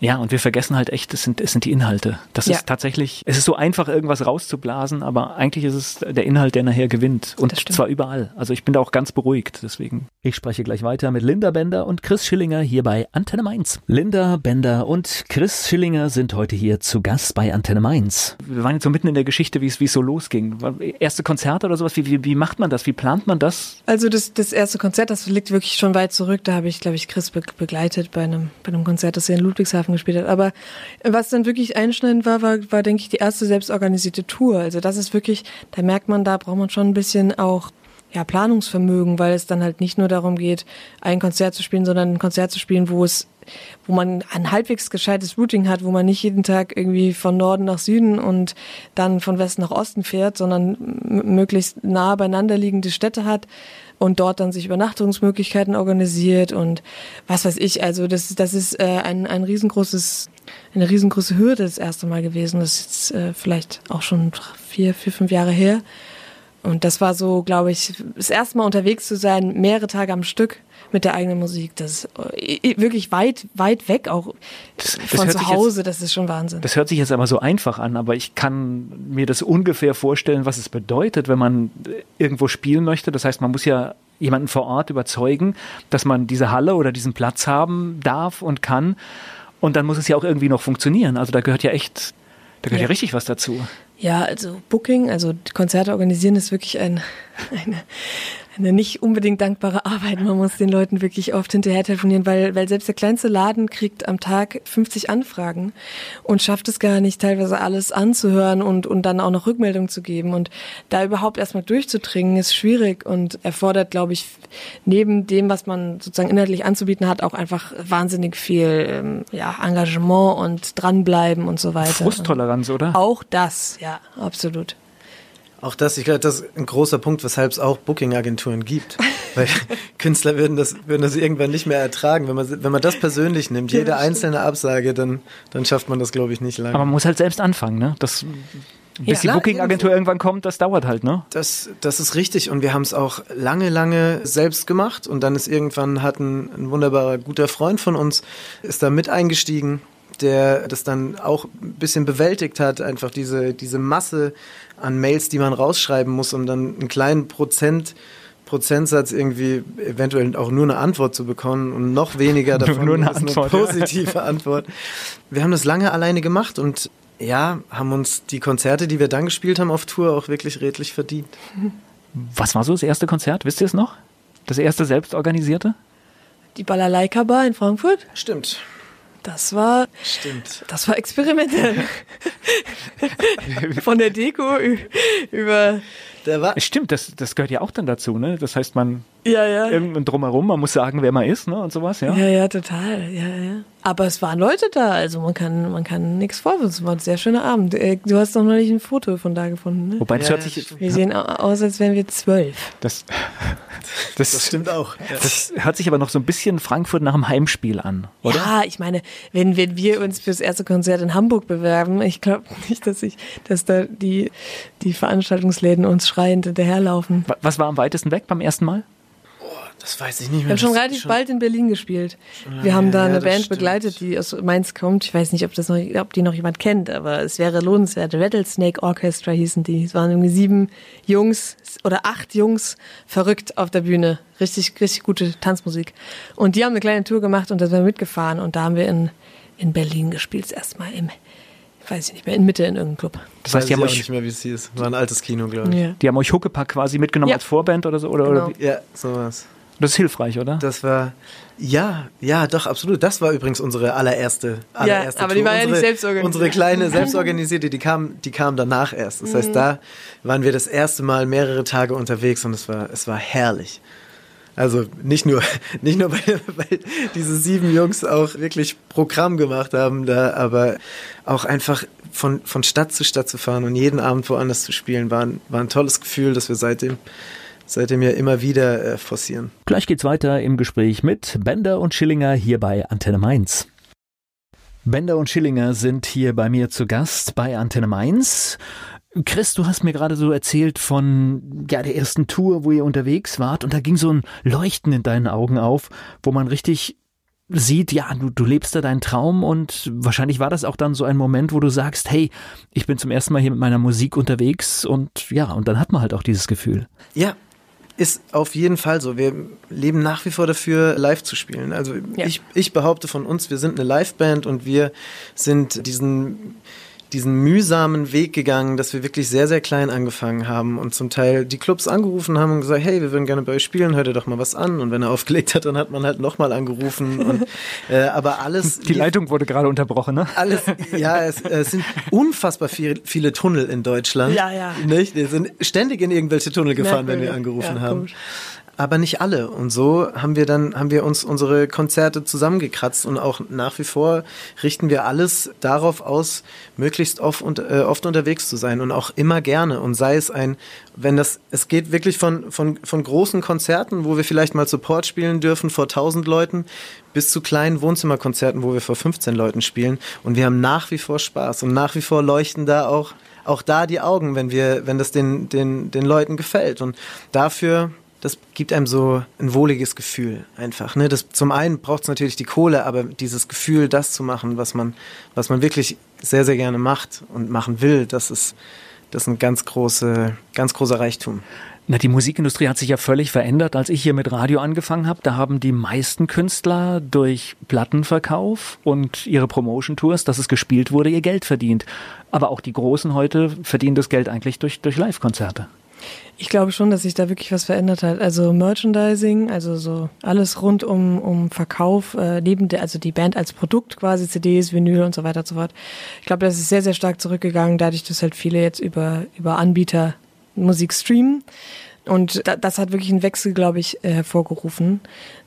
Ja, und wir vergessen halt echt, es sind, es sind die Inhalte. Das ja. ist tatsächlich, es ist so einfach, irgendwas rauszublasen, aber eigentlich ist es der Inhalt, der nachher gewinnt. Und zwar überall. Also ich bin da auch ganz beruhigt, deswegen. Ich spreche gleich weiter mit Linda Bender und Chris Schillinger hier bei Antenne Mainz. Linda Bender und Chris Schillinger sind heute hier zu Gast bei Antenne Mainz. Wir waren jetzt so mitten in der Geschichte, wie es, wie es so losging. Erste Konzerte oder sowas, wie, wie, wie macht man das? Wie plant man das? Also das, das erste Konzert, das liegt wirklich schon weit zurück. Da habe ich, glaube ich, Chris be begleitet bei einem, bei einem Konzert, das er in Ludwigshafen gespielt hat. Aber was dann wirklich einschneidend war, war, war, denke ich, die erste selbstorganisierte Tour. Also das ist wirklich, da merkt man, da braucht man schon ein bisschen auch ja, Planungsvermögen, weil es dann halt nicht nur darum geht, ein Konzert zu spielen, sondern ein Konzert zu spielen, wo es wo man ein halbwegs gescheites Routing hat, wo man nicht jeden Tag irgendwie von Norden nach Süden und dann von Westen nach Osten fährt, sondern möglichst nah beieinander liegende Städte hat und dort dann sich Übernachtungsmöglichkeiten organisiert und was weiß ich. Also das, das ist äh, ein, ein riesengroßes, eine riesengroße Hürde das erste Mal gewesen. Das ist jetzt äh, vielleicht auch schon vier, vier, fünf Jahre her. Und das war so, glaube ich, das erste Mal unterwegs zu sein, mehrere Tage am Stück mit der eigenen Musik. Das ist äh, wirklich weit, weit weg auch das, das von zu Hause. Jetzt, das ist schon Wahnsinn. Das hört sich jetzt aber so einfach an, aber ich kann mir das ungefähr vorstellen, was es bedeutet, wenn man irgendwo spielen möchte. Das heißt, man muss ja jemanden vor Ort überzeugen, dass man diese Halle oder diesen Platz haben darf und kann. Und dann muss es ja auch irgendwie noch funktionieren. Also da gehört ja echt, da gehört ja, ja richtig was dazu. Ja, also Booking, also Konzerte organisieren ist wirklich ein, eine, eine nicht unbedingt dankbare Arbeit. Man muss den Leuten wirklich oft hinterher telefonieren, weil, weil selbst der kleinste Laden kriegt am Tag 50 Anfragen und schafft es gar nicht, teilweise alles anzuhören und, und dann auch noch Rückmeldung zu geben. Und da überhaupt erstmal durchzudringen, ist schwierig und erfordert, glaube ich, neben dem, was man sozusagen inhaltlich anzubieten hat, auch einfach wahnsinnig viel ähm, ja, Engagement und dranbleiben und so weiter. Frusttoleranz, oder? Auch das, ja, absolut. Auch das, ich glaube, das ist ein großer Punkt, weshalb es auch Booking-Agenturen gibt. Weil Künstler würden das, würden das irgendwann nicht mehr ertragen. Wenn man, wenn man das persönlich nimmt, jede ja, einzelne Absage, dann, dann schafft man das, glaube ich, nicht lange. Aber man muss halt selbst anfangen, ne? Das, bis ja, die Booking-Agentur irgendwann kommt, das dauert halt, ne? Das, das ist richtig und wir haben es auch lange, lange selbst gemacht und dann ist irgendwann hat ein, ein wunderbarer, guter Freund von uns, ist da mit eingestiegen der das dann auch ein bisschen bewältigt hat, einfach diese, diese Masse an Mails, die man rausschreiben muss, um dann einen kleinen Prozent Prozentsatz irgendwie eventuell auch nur eine Antwort zu bekommen und noch weniger davon nur, nur eine, Antwort, eine positive ja. Antwort. Wir haben das lange alleine gemacht und ja, haben uns die Konzerte, die wir dann gespielt haben auf Tour, auch wirklich redlich verdient. Was war so das erste Konzert? Wisst ihr es noch? Das erste selbstorganisierte? Die Balalaika Bar in Frankfurt? Stimmt. Das war, Stimmt. das war experimentell. Von der Deko über. Der war Stimmt, das, das gehört ja auch dann dazu, ne? Das heißt, man ja, ja. irgendwann drumherum, man muss sagen, wer man ist, ne? Und sowas, ja. Ja, ja, total. Ja, ja. Aber es waren Leute da, also man kann, man kann nichts vorwürfen. Es war ein sehr schöner Abend. Äh, du hast doch noch nicht ein Foto von da gefunden, ne? Wobei das ja, hört sich. Wir sehen aus, als wären wir zwölf. Das, das, das stimmt auch. Ja. Das hört sich aber noch so ein bisschen Frankfurt nach einem Heimspiel an, oder? Ja, ich meine, wenn, wenn wir uns fürs erste Konzert in Hamburg bewerben, ich glaube nicht, dass ich, dass da die, die Veranstaltungsläden uns schreiend hinterherlaufen. Was war am weitesten weg beim ersten Mal? Das weiß ich nicht mehr. Wir haben schon relativ schon bald in Berlin gespielt. Wir haben da ja, eine Band stimmt. begleitet, die aus Mainz kommt. Ich weiß nicht, ob das noch, ob die noch jemand kennt, aber es wäre lohnenswert. Rattlesnake Orchestra hießen die. Es waren irgendwie sieben Jungs oder acht Jungs verrückt auf der Bühne. Richtig, richtig gute Tanzmusik. Und die haben eine kleine Tour gemacht und da sind wir mitgefahren und da haben wir in, in Berlin gespielt, erstmal im weiß ich nicht mehr, in Mitte in irgendeinem Club. Das heißt, die haben euch nicht mehr, wie es hieß. War ein altes Kino, glaube ich. Ja. Die haben euch Huckepack quasi mitgenommen ja. als Vorband oder so? Oder, genau. oder ja, sowas. Das ist hilfreich, oder? Das war, ja, ja, doch, absolut. Das war übrigens unsere allererste, allererste ja, aber Tour. die war ja nicht selbst organisiert. Unsere kleine selbstorganisierte, die kam, die kam danach erst. Das heißt, mhm. da waren wir das erste Mal mehrere Tage unterwegs und es war, es war herrlich. Also nicht nur, nicht nur, weil, weil diese sieben Jungs auch wirklich Programm gemacht haben da, aber auch einfach von, von Stadt zu Stadt zu fahren und jeden Abend woanders zu spielen, war ein, war ein tolles Gefühl, das wir seitdem seitdem ja immer wieder äh, forcieren. Gleich geht's weiter im Gespräch mit Bender und Schillinger hier bei Antenne Mainz. Bender und Schillinger sind hier bei mir zu Gast bei Antenne Mainz. Chris, du hast mir gerade so erzählt von ja der ersten Tour, wo ihr unterwegs wart und da ging so ein Leuchten in deinen Augen auf, wo man richtig sieht, ja, du, du lebst da deinen Traum und wahrscheinlich war das auch dann so ein Moment, wo du sagst, hey, ich bin zum ersten Mal hier mit meiner Musik unterwegs und ja, und dann hat man halt auch dieses Gefühl. Ja, ist auf jeden Fall so. Wir leben nach wie vor dafür, live zu spielen. Also ja. ich, ich behaupte von uns, wir sind eine Liveband und wir sind diesen diesen mühsamen Weg gegangen, dass wir wirklich sehr, sehr klein angefangen haben und zum Teil die Clubs angerufen haben und gesagt, hey, wir würden gerne bei euch spielen, hört ihr doch mal was an. Und wenn er aufgelegt hat, dann hat man halt nochmal angerufen. Und, äh, aber alles. Die Leitung wurde gerade unterbrochen, ne? Alles, ja, es, es sind unfassbar viel, viele Tunnel in Deutschland. Ja, ja. Nicht? Wir sind ständig in irgendwelche Tunnel gefahren, wenn wir angerufen ja, haben. Komisch aber nicht alle. Und so haben wir dann, haben wir uns unsere Konzerte zusammengekratzt und auch nach wie vor richten wir alles darauf aus, möglichst oft, und, äh, oft unterwegs zu sein und auch immer gerne. Und sei es ein, wenn das, es geht wirklich von, von, von großen Konzerten, wo wir vielleicht mal Support spielen dürfen vor 1000 Leuten, bis zu kleinen Wohnzimmerkonzerten, wo wir vor 15 Leuten spielen. Und wir haben nach wie vor Spaß und nach wie vor leuchten da auch auch da die Augen, wenn wir, wenn das den, den, den Leuten gefällt. Und dafür das gibt einem so ein wohliges Gefühl einfach. Ne? Das, zum einen braucht es natürlich die Kohle, aber dieses Gefühl, das zu machen, was man, was man wirklich sehr, sehr gerne macht und machen will, das ist, das ist ein ganz, große, ganz großer Reichtum. Na, die Musikindustrie hat sich ja völlig verändert. Als ich hier mit Radio angefangen habe, da haben die meisten Künstler durch Plattenverkauf und ihre Promotion-Tours, dass es gespielt wurde, ihr Geld verdient. Aber auch die Großen heute verdienen das Geld eigentlich durch, durch Live-Konzerte. Ich glaube schon, dass sich da wirklich was verändert hat. Also Merchandising, also so alles rund um, um Verkauf, äh, neben der, also die Band als Produkt quasi, CDs, Vinyl und so weiter und so fort. Ich glaube, das ist sehr, sehr stark zurückgegangen, dadurch, dass halt viele jetzt über, über Anbieter Musik streamen. Und das hat wirklich einen Wechsel, glaube ich, äh, hervorgerufen,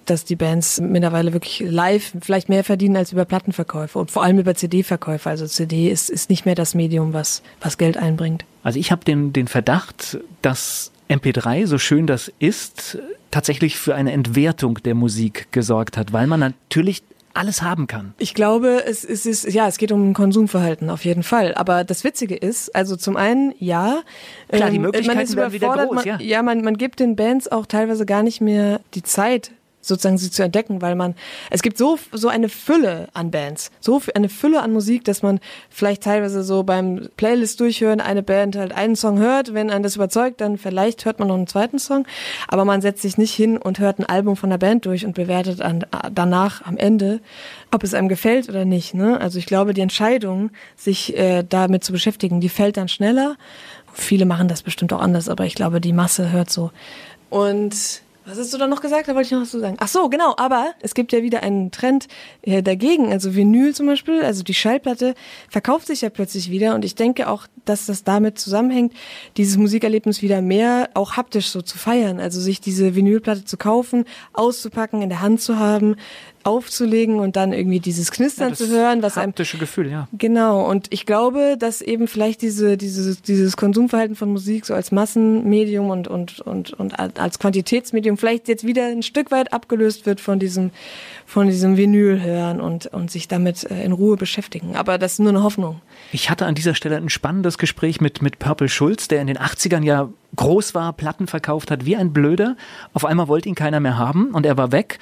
dass die Bands mittlerweile wirklich live vielleicht mehr verdienen als über Plattenverkäufe und vor allem über CD-Verkäufe. Also CD ist, ist nicht mehr das Medium, was, was Geld einbringt. Also ich habe den, den Verdacht, dass MP3, so schön das ist, tatsächlich für eine Entwertung der Musik gesorgt hat, weil man natürlich alles haben kann. Ich glaube, es, es ist, ja, es geht um Konsumverhalten auf jeden Fall. Aber das Witzige ist, also zum einen, ja. Klar, die ähm, Möglichkeiten werden wieder groß, man, ja. Ja, man, man gibt den Bands auch teilweise gar nicht mehr die Zeit, sozusagen sie zu entdecken, weil man, es gibt so, so eine Fülle an Bands, so eine Fülle an Musik, dass man vielleicht teilweise so beim Playlist durchhören eine Band halt einen Song hört, wenn einen das überzeugt, dann vielleicht hört man noch einen zweiten Song, aber man setzt sich nicht hin und hört ein Album von der Band durch und bewertet an, danach am Ende, ob es einem gefällt oder nicht. Ne? Also ich glaube, die Entscheidung, sich äh, damit zu beschäftigen, die fällt dann schneller. Viele machen das bestimmt auch anders, aber ich glaube, die Masse hört so. Und was hast du da noch gesagt? Da wollte ich noch was zu sagen. Ach so, genau. Aber es gibt ja wieder einen Trend äh, dagegen. Also Vinyl zum Beispiel, also die Schallplatte verkauft sich ja plötzlich wieder. Und ich denke auch, dass das damit zusammenhängt, dieses Musikerlebnis wieder mehr auch haptisch so zu feiern. Also sich diese Vinylplatte zu kaufen, auszupacken, in der Hand zu haben, aufzulegen und dann irgendwie dieses Knistern ja, zu hören, was einem Gefühl, ja. Genau und ich glaube, dass eben vielleicht diese dieses dieses Konsumverhalten von Musik so als Massenmedium und und und und als Quantitätsmedium vielleicht jetzt wieder ein Stück weit abgelöst wird von diesem von diesem Vinyl hören und und sich damit äh, in Ruhe beschäftigen, aber das ist nur eine Hoffnung. Ich hatte an dieser Stelle ein spannendes Gespräch mit mit Purple Schulz, der in den 80ern ja groß war, Platten verkauft hat wie ein Blöder. Auf einmal wollte ihn keiner mehr haben und er war weg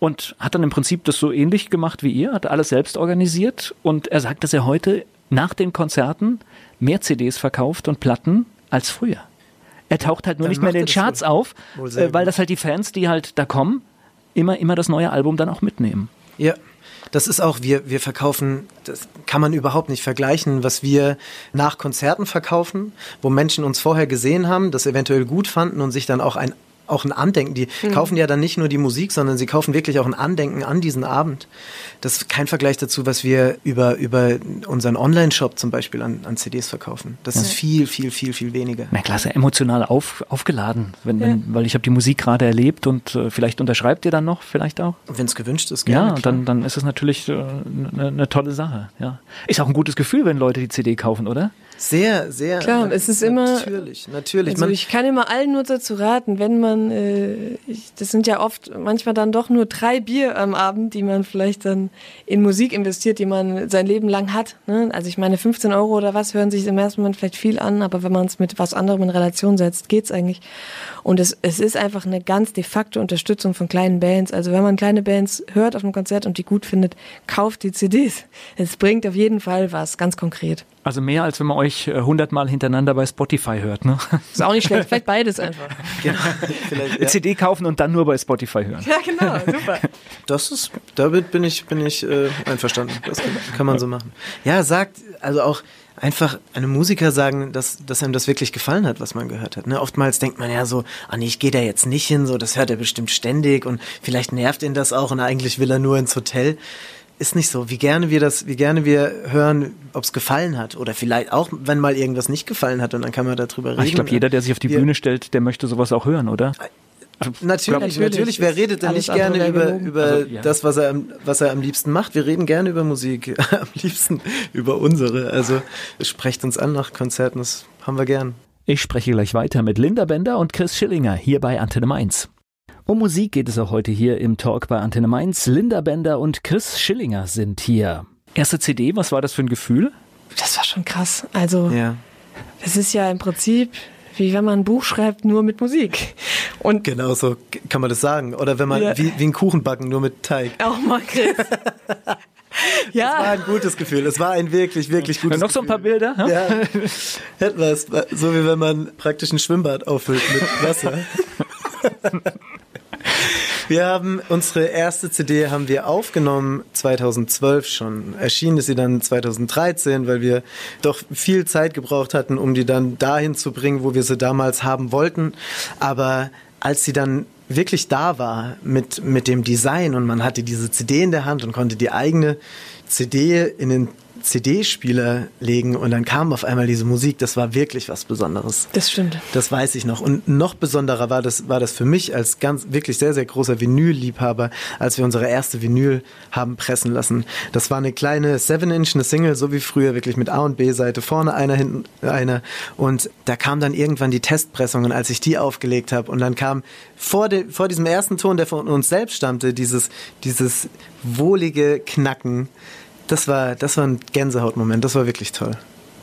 und hat dann im Prinzip das so ähnlich gemacht wie ihr, hat alles selbst organisiert und er sagt, dass er heute nach den Konzerten mehr CDs verkauft und Platten als früher. Er taucht halt nur dann nicht mehr in den Charts wohl, auf, wohl äh, weil das halt die Fans, die halt da kommen, immer, immer das neue Album dann auch mitnehmen. Ja, das ist auch, wir, wir verkaufen, das kann man überhaupt nicht vergleichen, was wir nach Konzerten verkaufen, wo Menschen uns vorher gesehen haben, das eventuell gut fanden und sich dann auch ein auch ein Andenken. Die mhm. kaufen ja dann nicht nur die Musik, sondern sie kaufen wirklich auch ein Andenken an diesen Abend. Das ist kein Vergleich dazu, was wir über, über unseren Online-Shop zum Beispiel an, an CDs verkaufen. Das ja. ist viel, viel, viel, viel weniger. Na klasse, emotional auf, aufgeladen, wenn, ja. wenn, weil ich habe die Musik gerade erlebt und äh, vielleicht unterschreibt ihr dann noch, vielleicht auch. Wenn es gewünscht ist, gerne. Ja, dann, dann ist es natürlich eine äh, ne, ne tolle Sache. Ja. Ist auch ein gutes Gefühl, wenn Leute die CD kaufen, oder? Sehr, sehr. Klar, es ist immer. Natürlich, natürlich. Also ich kann immer allen nur dazu raten, wenn man, äh, ich, das sind ja oft manchmal dann doch nur drei Bier am Abend, die man vielleicht dann in Musik investiert, die man sein Leben lang hat. Ne? Also ich meine, 15 Euro oder was hören sich im ersten Moment vielleicht viel an, aber wenn man es mit was anderem in Relation setzt, geht's eigentlich. Und es, es ist einfach eine ganz de facto Unterstützung von kleinen Bands. Also wenn man kleine Bands hört auf einem Konzert und die gut findet, kauft die CDs. Es bringt auf jeden Fall was, ganz konkret. Also mehr als wenn man euch äh, hundertmal hintereinander bei Spotify hört, ne? Ist auch nicht schlecht, vielleicht beides einfach. Genau. ja. CD kaufen und dann nur bei Spotify hören. Ja, genau, super. Das ist, damit bin ich, bin ich äh, einverstanden. Das kann, kann man so machen. Ja, sagt, also auch einfach einem Musiker sagen, dass, dass einem das wirklich gefallen hat, was man gehört hat. Ne? Oftmals denkt man ja so, ah nee, ich gehe da jetzt nicht hin, so das hört er bestimmt ständig und vielleicht nervt ihn das auch und eigentlich will er nur ins Hotel ist nicht so. Wie gerne wir das, wie gerne wir hören, ob es gefallen hat oder vielleicht auch, wenn mal irgendwas nicht gefallen hat und dann kann man darüber reden. Ich glaube, jeder, der sich auf die wir, Bühne stellt, der möchte sowas auch hören, oder? Natürlich, natürlich, natürlich. Wer redet denn nicht gerne über, über also, ja. das, was er, was er am liebsten macht? Wir reden gerne über Musik, am liebsten über unsere. Also sprecht uns an nach Konzerten, das haben wir gern. Ich spreche gleich weiter mit Linda Bender und Chris Schillinger hier bei Antenne Mainz. Um Musik geht es auch heute hier im Talk bei Antenne Mainz. Linda Bender und Chris Schillinger sind hier. Erste CD, was war das für ein Gefühl? Das war schon krass. Also, ja. das ist ja im Prinzip wie wenn man ein Buch schreibt, nur mit Musik. Und genau so kann man das sagen. Oder wenn man ja. wie, wie ein Kuchen backen, nur mit Teig. Auch mal, Chris. ja. Es war ein gutes Gefühl. Es war ein wirklich, wirklich gutes Gefühl. Noch so ein paar Bilder? Hm? Ja, etwas. So wie wenn man praktisch ein Schwimmbad auffüllt mit Wasser. Wir haben unsere erste CD haben wir aufgenommen 2012 schon. Erschienen ist sie dann 2013, weil wir doch viel Zeit gebraucht hatten, um die dann dahin zu bringen, wo wir sie damals haben wollten. Aber als sie dann wirklich da war mit, mit dem Design und man hatte diese CD in der Hand und konnte die eigene CD in den CD-Spieler legen und dann kam auf einmal diese Musik. Das war wirklich was Besonderes. Das stimmt. Das weiß ich noch. Und noch besonderer war das, war das für mich als ganz, wirklich sehr, sehr großer Vinyl-Liebhaber, als wir unsere erste Vinyl haben pressen lassen. Das war eine kleine 7-Inch, eine Single, so wie früher, wirklich mit A und B-Seite, vorne einer, hinten einer. Und da kam dann irgendwann die Testpressung und als ich die aufgelegt habe und dann kam vor, de, vor diesem ersten Ton, der von uns selbst stammte, dieses, dieses wohlige Knacken das war, das war ein Gänsehautmoment, das war wirklich toll.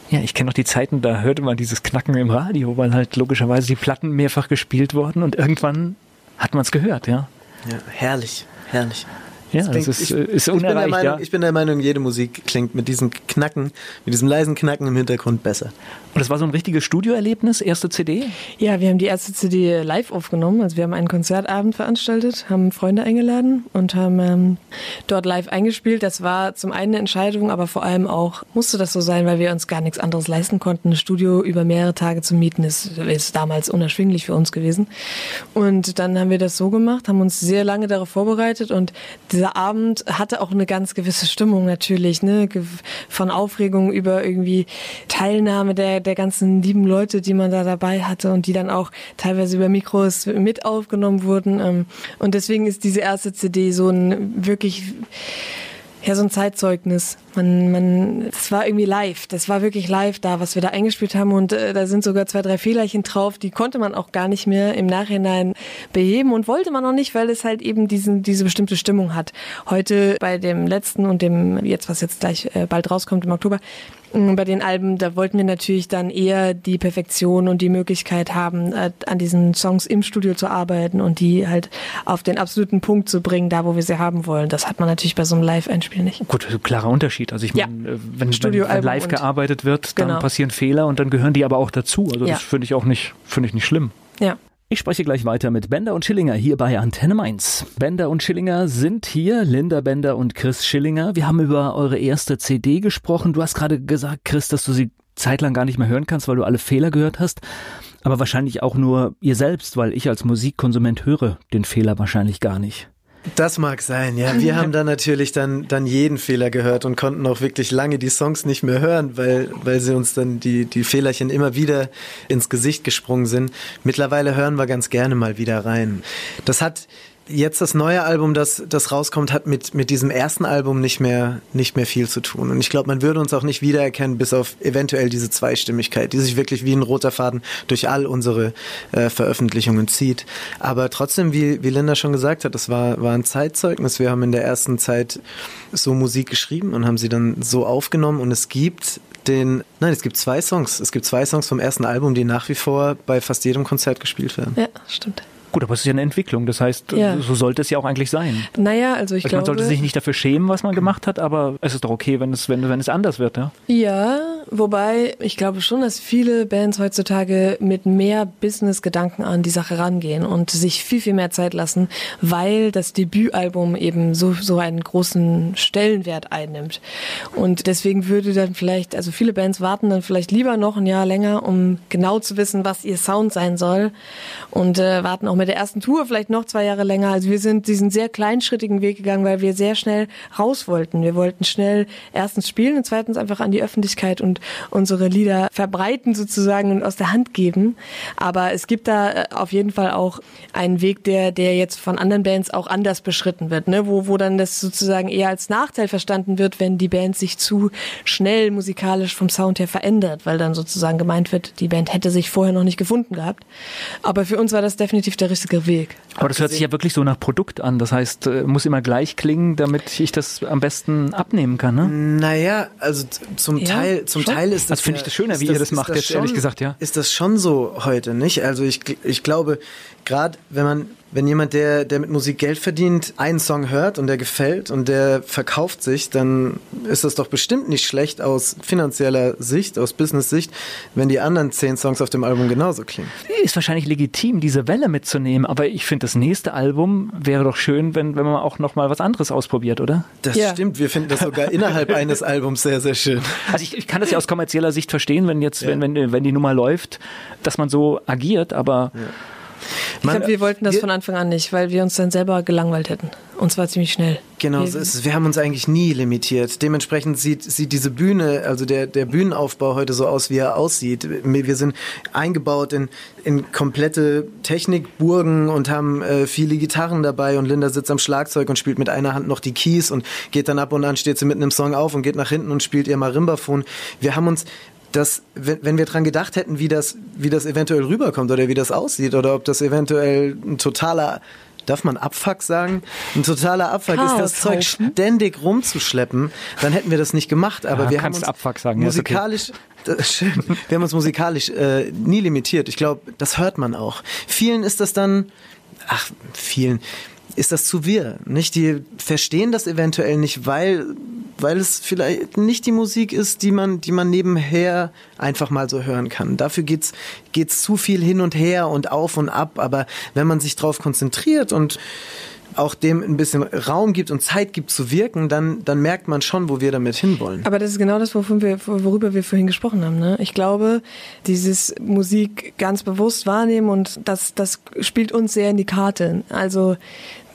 Ja, ich kenne noch die Zeiten, da hörte man dieses Knacken im Radio, weil halt logischerweise die Platten mehrfach gespielt wurden und irgendwann hat man es gehört, ja. Ja, herrlich, herrlich. Ja, das, klingt, ist, ich, ist unerreicht, ich Meinung, ja. Ich bin der Meinung, jede Musik klingt mit diesem Knacken, mit diesem leisen Knacken im Hintergrund besser. Und das war so ein richtiges Studioerlebnis, erste CD? Ja, wir haben die erste CD live aufgenommen. Also wir haben einen Konzertabend veranstaltet, haben Freunde eingeladen und haben ähm, dort live eingespielt. Das war zum einen eine Entscheidung, aber vor allem auch musste das so sein, weil wir uns gar nichts anderes leisten konnten. Ein Studio über mehrere Tage zu mieten ist, ist damals unerschwinglich für uns gewesen. Und dann haben wir das so gemacht, haben uns sehr lange darauf vorbereitet und dieser Abend hatte auch eine ganz gewisse Stimmung natürlich, ne, von Aufregung über irgendwie Teilnahme der, der ganzen lieben Leute, die man da dabei hatte und die dann auch teilweise über Mikros mit aufgenommen wurden. Ähm, und deswegen ist diese erste CD so ein wirklich ja, so ein Zeitzeugnis. Man, man, das war irgendwie live. Das war wirklich live da, was wir da eingespielt haben. Und äh, da sind sogar zwei, drei Fehlerchen drauf. Die konnte man auch gar nicht mehr im Nachhinein beheben und wollte man auch nicht, weil es halt eben diesen, diese bestimmte Stimmung hat. Heute bei dem letzten und dem jetzt, was jetzt gleich äh, bald rauskommt im Oktober, bei den Alben, da wollten wir natürlich dann eher die Perfektion und die Möglichkeit haben, äh, an diesen Songs im Studio zu arbeiten und die halt auf den absoluten Punkt zu bringen, da wo wir sie haben wollen. Das hat man natürlich bei so einem Live-Einspiel nicht. Gut, klarer Unterschied. Also ich ja. meine, äh, wenn, wenn, wenn live gearbeitet wird, dann genau. passieren Fehler und dann gehören die aber auch dazu. Also ja. das finde ich auch nicht, finde ich nicht schlimm. Ja. Ich spreche gleich weiter mit Bender und Schillinger hier bei Antenne Mainz. Bender und Schillinger sind hier, Linda Bender und Chris Schillinger. Wir haben über eure erste CD gesprochen. Du hast gerade gesagt, Chris, dass du sie zeitlang gar nicht mehr hören kannst, weil du alle Fehler gehört hast. Aber wahrscheinlich auch nur ihr selbst, weil ich als Musikkonsument höre den Fehler wahrscheinlich gar nicht. Das mag sein, ja. Wir haben da natürlich dann, dann jeden Fehler gehört und konnten auch wirklich lange die Songs nicht mehr hören, weil, weil sie uns dann die, die Fehlerchen immer wieder ins Gesicht gesprungen sind. Mittlerweile hören wir ganz gerne mal wieder rein. Das hat jetzt das neue Album, das, das rauskommt, hat mit, mit diesem ersten Album nicht mehr, nicht mehr viel zu tun. Und ich glaube, man würde uns auch nicht wiedererkennen, bis auf eventuell diese Zweistimmigkeit, die sich wirklich wie ein roter Faden durch all unsere äh, Veröffentlichungen zieht. Aber trotzdem, wie, wie Linda schon gesagt hat, das war, war ein Zeitzeugnis. Wir haben in der ersten Zeit so Musik geschrieben und haben sie dann so aufgenommen. Und es gibt den, nein, es gibt zwei Songs. Es gibt zwei Songs vom ersten Album, die nach wie vor bei fast jedem Konzert gespielt werden. Ja, stimmt. Gut, aber es ist ja eine Entwicklung. Das heißt, ja. so sollte es ja auch eigentlich sein. Naja, also ich also glaube. Man sollte sich nicht dafür schämen, was man gemacht hat, aber es ist doch okay, wenn es, wenn, wenn es anders wird, ja? Ja, wobei ich glaube schon, dass viele Bands heutzutage mit mehr Business-Gedanken an die Sache rangehen und sich viel, viel mehr Zeit lassen, weil das Debütalbum eben so, so einen großen Stellenwert einnimmt. Und deswegen würde dann vielleicht, also viele Bands warten dann vielleicht lieber noch ein Jahr länger, um genau zu wissen, was ihr Sound sein soll und äh, warten auch mit der ersten Tour vielleicht noch zwei Jahre länger. Also wir sind diesen sehr kleinschrittigen Weg gegangen, weil wir sehr schnell raus wollten. Wir wollten schnell erstens spielen und zweitens einfach an die Öffentlichkeit und unsere Lieder verbreiten sozusagen und aus der Hand geben. Aber es gibt da äh, auf jeden Fall auch einen Weg, der, der jetzt von anderen Bands auch anders beschritten wird, ne? wo, wo dann das sozusagen eher als Nachteil verstanden wird, wenn die Band sich zu schnell musikalisch vom Sound her verändert, weil dann sozusagen gemeint wird, die Band hätte sich vorher noch nicht gefunden gehabt. Aber für uns war das definitiv der richtige Weg. Aber das hört sich ja wirklich so nach Produkt an. Das heißt, äh, muss immer gleich klingen, damit ich das am besten abnehmen kann. Ne? Naja, also zum ja, Teil, zum schon. Teil ist das. Also finde ich das schöner, wie das, ihr das macht, das jetzt schon, ehrlich gesagt, ja. Ist das schon so heute, nicht? Also ich, ich glaube, gerade wenn man wenn jemand, der, der mit Musik Geld verdient, einen Song hört und der gefällt und der verkauft sich, dann ist das doch bestimmt nicht schlecht aus finanzieller Sicht, aus Business-Sicht, wenn die anderen zehn Songs auf dem Album genauso klingen. Ist wahrscheinlich legitim, diese Welle mitzunehmen, aber ich finde, das nächste Album wäre doch schön, wenn, wenn man auch noch mal was anderes ausprobiert, oder? Das ja. stimmt, wir finden das sogar innerhalb eines Albums sehr, sehr schön. Also ich, ich, kann das ja aus kommerzieller Sicht verstehen, wenn jetzt, ja. wenn, wenn, wenn die Nummer läuft, dass man so agiert, aber ja. Ich glaube, wir wollten das wir, von Anfang an nicht, weil wir uns dann selber gelangweilt hätten. Und zwar ziemlich schnell. Genau, wir, ist, wir haben uns eigentlich nie limitiert. Dementsprechend sieht, sieht diese Bühne, also der, der Bühnenaufbau heute so aus, wie er aussieht. Wir sind eingebaut in, in komplette Technikburgen und haben äh, viele Gitarren dabei und Linda sitzt am Schlagzeug und spielt mit einer Hand noch die Keys und geht dann ab und an, steht sie mitten im Song auf und geht nach hinten und spielt ihr Marimbaphon. Wir haben uns dass wenn, wenn wir dran gedacht hätten, wie das, wie das eventuell rüberkommt oder wie das aussieht oder ob das eventuell ein totaler darf man Abfuck sagen? Ein totaler Abfuck Chaos ist das Zeug ständig rumzuschleppen, dann hätten wir das nicht gemacht. Aber ja, wir haben uns Abfuck sagen. musikalisch, okay. schön, wir haben uns musikalisch äh, nie limitiert. Ich glaube, das hört man auch. Vielen ist das dann, ach, vielen ist das zu wirr. Nicht? Die verstehen das eventuell nicht, weil, weil es vielleicht nicht die Musik ist, die man, die man nebenher einfach mal so hören kann. Dafür geht's, geht's zu viel hin und her und auf und ab. Aber wenn man sich darauf konzentriert und auch dem ein bisschen Raum gibt und Zeit gibt zu wirken, dann, dann merkt man schon, wo wir damit hinwollen. Aber das ist genau das, wir, worüber wir vorhin gesprochen haben. Ne? Ich glaube, dieses Musik ganz bewusst wahrnehmen und das, das spielt uns sehr in die Karte. Also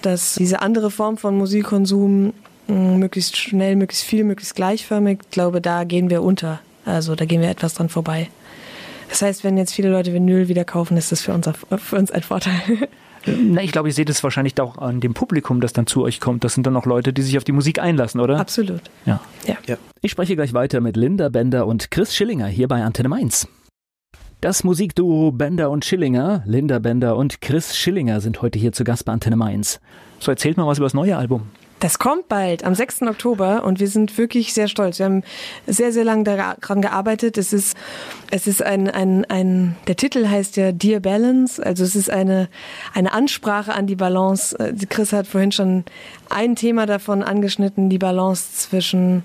dass diese andere Form von Musikkonsum mm, möglichst schnell, möglichst viel, möglichst gleichförmig, ich glaube, da gehen wir unter. Also da gehen wir etwas dran vorbei. Das heißt, wenn jetzt viele Leute Vinyl wieder kaufen, ist das für uns, für uns ein Vorteil. Na, ich glaube, ihr seht es wahrscheinlich auch an dem Publikum, das dann zu euch kommt. Das sind dann auch Leute, die sich auf die Musik einlassen, oder? Absolut. Ja. ja. ja. Ich spreche gleich weiter mit Linda Bender und Chris Schillinger hier bei Antenne Mainz. Das Musikduo Bender und Schillinger, Linda Bender und Chris Schillinger sind heute hier zu Gast bei Antenne Mainz. So, erzählt mal was über das neue Album. Das kommt bald, am 6. Oktober und wir sind wirklich sehr stolz. Wir haben sehr, sehr lange daran gearbeitet. Es ist, es ist ein, ein, ein, der Titel heißt ja Dear Balance, also es ist eine, eine Ansprache an die Balance. Äh, Chris hat vorhin schon ein Thema davon angeschnitten, die Balance zwischen,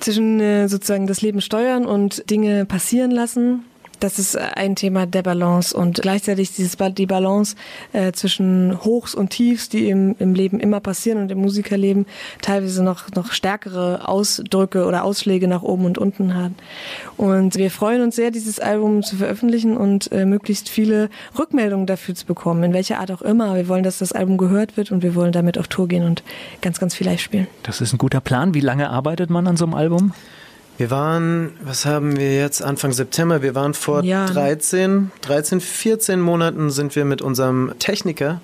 zwischen äh, sozusagen das Leben steuern und Dinge passieren lassen das ist ein Thema der Balance und gleichzeitig dieses, die Balance äh, zwischen Hochs und Tiefs, die im, im Leben immer passieren und im Musikerleben teilweise noch, noch stärkere Ausdrücke oder Ausschläge nach oben und unten haben. Und wir freuen uns sehr, dieses Album zu veröffentlichen und äh, möglichst viele Rückmeldungen dafür zu bekommen, in welcher Art auch immer. Wir wollen, dass das Album gehört wird und wir wollen damit auf Tour gehen und ganz, ganz viel live spielen. Das ist ein guter Plan. Wie lange arbeitet man an so einem Album? Wir waren, was haben wir jetzt, Anfang September, wir waren vor ja. 13, 13, 14 Monaten sind wir mit unserem Techniker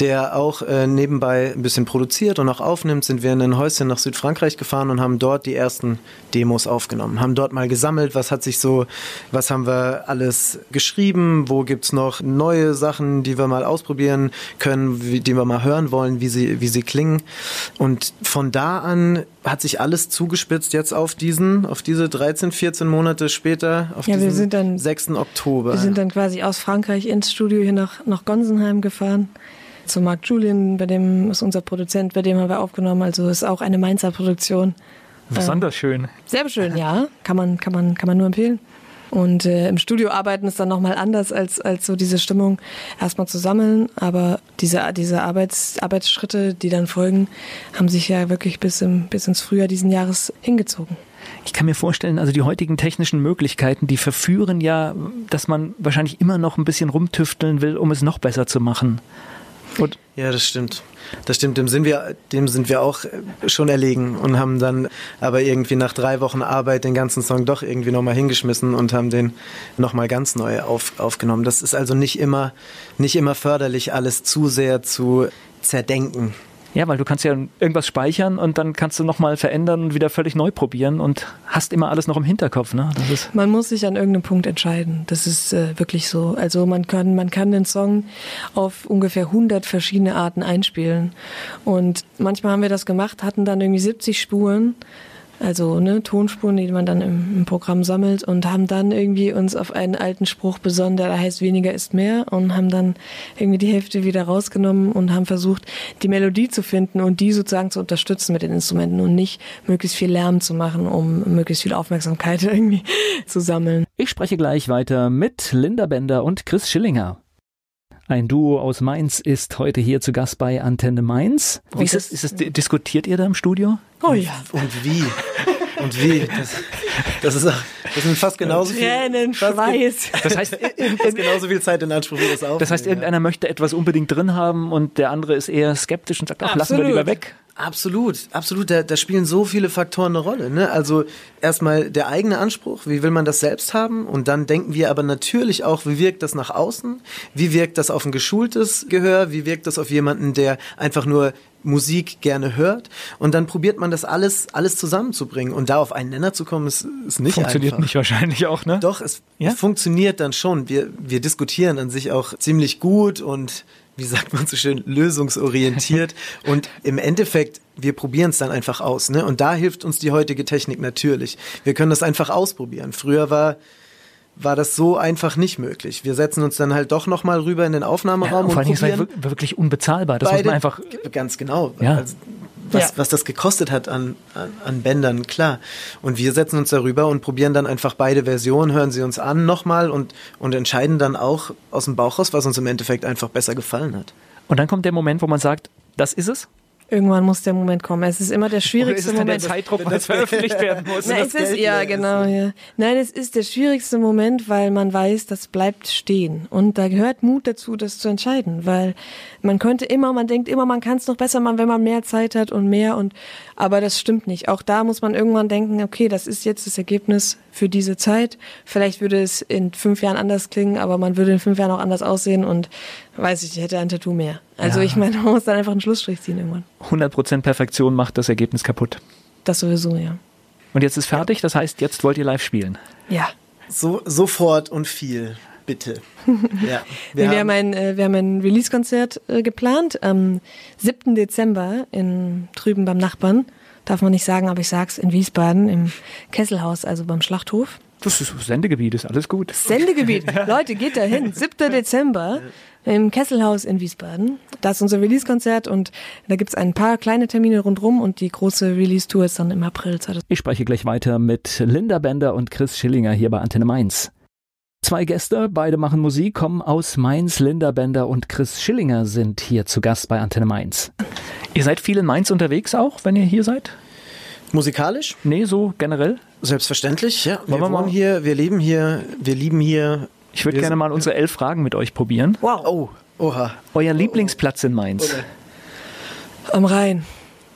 der auch äh, nebenbei ein bisschen produziert und auch aufnimmt, sind wir in ein Häuschen nach Südfrankreich gefahren und haben dort die ersten Demos aufgenommen. Haben dort mal gesammelt, was hat sich so, was haben wir alles geschrieben, wo gibt's noch neue Sachen, die wir mal ausprobieren können, wie, die wir mal hören wollen, wie sie, wie sie klingen. Und von da an hat sich alles zugespitzt jetzt auf diesen, auf diese 13, 14 Monate später, auf ja, diesen wir sind dann, 6. Oktober. Wir sind dann quasi aus Frankreich ins Studio hier nach, nach Gonsenheim gefahren zu Mark Julian, bei dem ist unser Produzent, bei dem haben wir aufgenommen. Also ist auch eine Mainzer Produktion. Besonders ähm, schön. Sehr schön, ja. Kann man, kann man, kann man nur empfehlen. Und äh, im Studio arbeiten ist dann nochmal anders als, als so diese Stimmung erstmal zu sammeln. Aber diese, diese Arbeits, Arbeitsschritte, die dann folgen, haben sich ja wirklich bis, im, bis ins Frühjahr diesen Jahres hingezogen. Ich kann mir vorstellen, also die heutigen technischen Möglichkeiten, die verführen ja, dass man wahrscheinlich immer noch ein bisschen rumtüfteln will, um es noch besser zu machen. Und ja, das stimmt. Das stimmt, dem sind wir, dem sind wir auch schon erlegen und haben dann aber irgendwie nach drei Wochen Arbeit den ganzen Song doch irgendwie nochmal hingeschmissen und haben den nochmal ganz neu auf, aufgenommen. Das ist also nicht immer, nicht immer förderlich, alles zu sehr zu zerdenken. Ja, weil du kannst ja irgendwas speichern und dann kannst du nochmal verändern und wieder völlig neu probieren und hast immer alles noch im Hinterkopf. Ne? man muss sich an irgendeinem Punkt entscheiden. Das ist äh, wirklich so. Also man kann, man kann den Song auf ungefähr 100 verschiedene Arten einspielen. Und manchmal haben wir das gemacht, hatten dann irgendwie 70 Spuren also ne, Tonspuren, die man dann im, im, Programm sammelt und haben dann irgendwie uns auf einen alten Spruch besonnen, der da heißt weniger ist mehr und haben dann irgendwie die Hälfte wieder rausgenommen und haben versucht, die Melodie zu finden und die sozusagen zu unterstützen mit den Instrumenten und nicht möglichst viel Lärm zu machen, um möglichst viel Aufmerksamkeit irgendwie zu sammeln. Ich spreche gleich weiter mit Linda Bender und Chris Schillinger. Ein Duo aus Mainz ist heute hier zu Gast bei Antenne Mainz. Wie ist es, ist es, diskutiert ihr da im Studio? Oh ja. Und wie? Und wie? Das, das ist, das sind fast genauso viel. Tränen, Schweiß. Das heißt, fast genauso viel Zeit in Anspruch wie das auch. Das heißt, irgendeiner möchte etwas unbedingt drin haben und der andere ist eher skeptisch und sagt, ach, lassen wir lieber weg. Absolut, absolut. Da, da spielen so viele Faktoren eine Rolle. Ne? Also erstmal der eigene Anspruch, wie will man das selbst haben? Und dann denken wir aber natürlich auch, wie wirkt das nach außen? Wie wirkt das auf ein geschultes Gehör? Wie wirkt das auf jemanden, der einfach nur Musik gerne hört? Und dann probiert man das alles, alles zusammenzubringen. Und da auf einen Nenner zu kommen, ist, ist nicht Funktioniert einfach. nicht wahrscheinlich auch, ne? Doch, es ja? funktioniert dann schon. Wir, wir diskutieren an sich auch ziemlich gut und wie sagt man so schön, lösungsorientiert. und im Endeffekt, wir probieren es dann einfach aus. Ne? Und da hilft uns die heutige Technik natürlich. Wir können das einfach ausprobieren. Früher war war das so einfach nicht möglich. Wir setzen uns dann halt doch nochmal rüber in den Aufnahmeraum ja, und, vor allem ist es wirklich unbezahlbar. Das muss man einfach ganz genau. Ja. Also, was, ja. was das gekostet hat an, an, an Bändern, klar. Und wir setzen uns darüber und probieren dann einfach beide Versionen, hören sie uns an nochmal und, und entscheiden dann auch aus dem Bauch raus, was uns im Endeffekt einfach besser gefallen hat. Und dann kommt der Moment, wo man sagt, das ist es? Irgendwann muss der Moment kommen. Es ist immer der schwierigste Moment. Der Zeitdruck, weil es veröffentlicht werden muss. Nein, es ist, ja, genau, ja. Nein, es ist der schwierigste Moment, weil man weiß, das bleibt stehen. Und da gehört Mut dazu, das zu entscheiden, weil man könnte immer, man denkt immer, man kann es noch besser machen, wenn man mehr Zeit hat und mehr und, aber das stimmt nicht. Auch da muss man irgendwann denken, okay, das ist jetzt das Ergebnis für diese Zeit. Vielleicht würde es in fünf Jahren anders klingen, aber man würde in fünf Jahren auch anders aussehen und weiß ich, ich hätte ein Tattoo mehr. Also ja. ich meine, man muss dann einfach einen Schlussstrich ziehen irgendwann. 100% Perfektion macht das Ergebnis kaputt. Das sowieso, ja. Und jetzt ist fertig, das heißt, jetzt wollt ihr live spielen. Ja. So, sofort und viel, bitte. Ja, wir, wir haben, ein, äh, wir haben ein Release-Konzert äh, geplant am 7. Dezember in, drüben beim Nachbarn. Darf man nicht sagen, aber ich sag's in Wiesbaden im Kesselhaus, also beim Schlachthof. Das ist Sendegebiet, ist alles gut. Sendegebiet. Leute, geht da hin. 7. Dezember im Kesselhaus in Wiesbaden. Da ist unser Release-Konzert und da gibt's ein paar kleine Termine rundrum und die große Release-Tour ist dann im April. Ich spreche gleich weiter mit Linda Bender und Chris Schillinger hier bei Antenne Mainz. Zwei Gäste, beide machen Musik, kommen aus Mainz. Linda Bender und Chris Schillinger sind hier zu Gast bei Antenne Mainz. Ihr seid viel in Mainz unterwegs auch, wenn ihr hier seid? Musikalisch? Nee, so generell? Selbstverständlich, ja. Wir wir wohnen hier, wir leben hier, wir lieben hier. Ich würde gerne mal unsere elf Fragen mit euch probieren. Wow. Oh, oha. Euer Lieblingsplatz in Mainz? Am Rhein.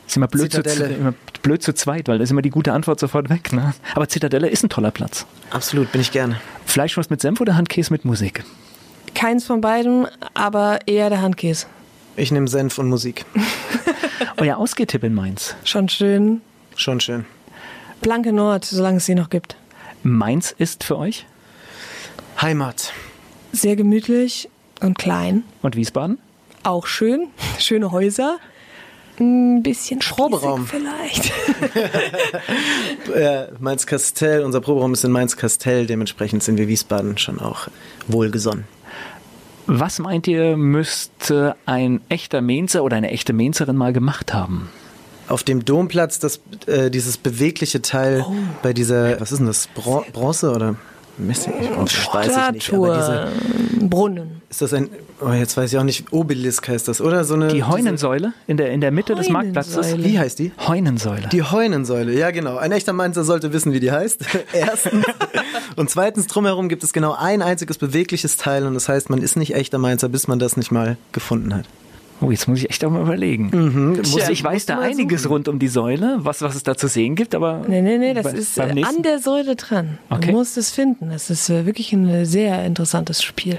Ist immer blöd, zu, immer blöd zu zweit, weil da ist immer die gute Antwort sofort weg. Ne? Aber Zitadelle ist ein toller Platz. Absolut, bin ich gerne. Fleischwurst mit Senf oder Handkäse mit Musik? Keins von beiden, aber eher der Handkäse. Ich nehme Senf und Musik. Euer Ausgehtipp in Mainz? Schon schön. Schon schön. Blanke Nord, solange es sie noch gibt. Mainz ist für euch? Heimat. Sehr gemütlich und klein. Und Wiesbaden? Auch schön. Schöne Häuser. Ein bisschen Proberaum. vielleicht. Äh, Mainz Kastell, unser Proberaum ist in Mainz Kastell, dementsprechend sind wir Wiesbaden schon auch wohlgesonnen. Was meint ihr, müsste ein echter Mainzer oder eine echte Mainzerin mal gemacht haben? Auf dem Domplatz, das, äh, dieses bewegliche Teil Oh. bei dieser, was ist denn das, Bron Bronze oder Messing? Das weiß ich nicht. Aber diese, Statue. Brunnen. ist das ein, oh, jetzt weiß ich auch nicht, Obelisk heißt das, oder? So eine, Die Heunensäule in der, in der Mitte des. Marktplatzes? Wie heißt die? Heunensäule. Die Heunensäule, ja genau. Ein echter Mainzer sollte wissen, wie die heißt. Erstens. Und zweitens, drumherum gibt es genau ein einziges bewegliches Teil und das heißt, man ist nicht echter Mainzer, bis man das nicht mal gefunden hat. Oh, jetzt muss ich echt auch mal überlegen. Mhm. Muss, ich weiß da einiges rund um die Säule, was, was es da zu sehen gibt, aber. Nee, nee, nee, das bei- ist an der Säule dran. Okay. Du musst es finden. Das ist äh, wirklich ein äh, sehr interessantes Spiel.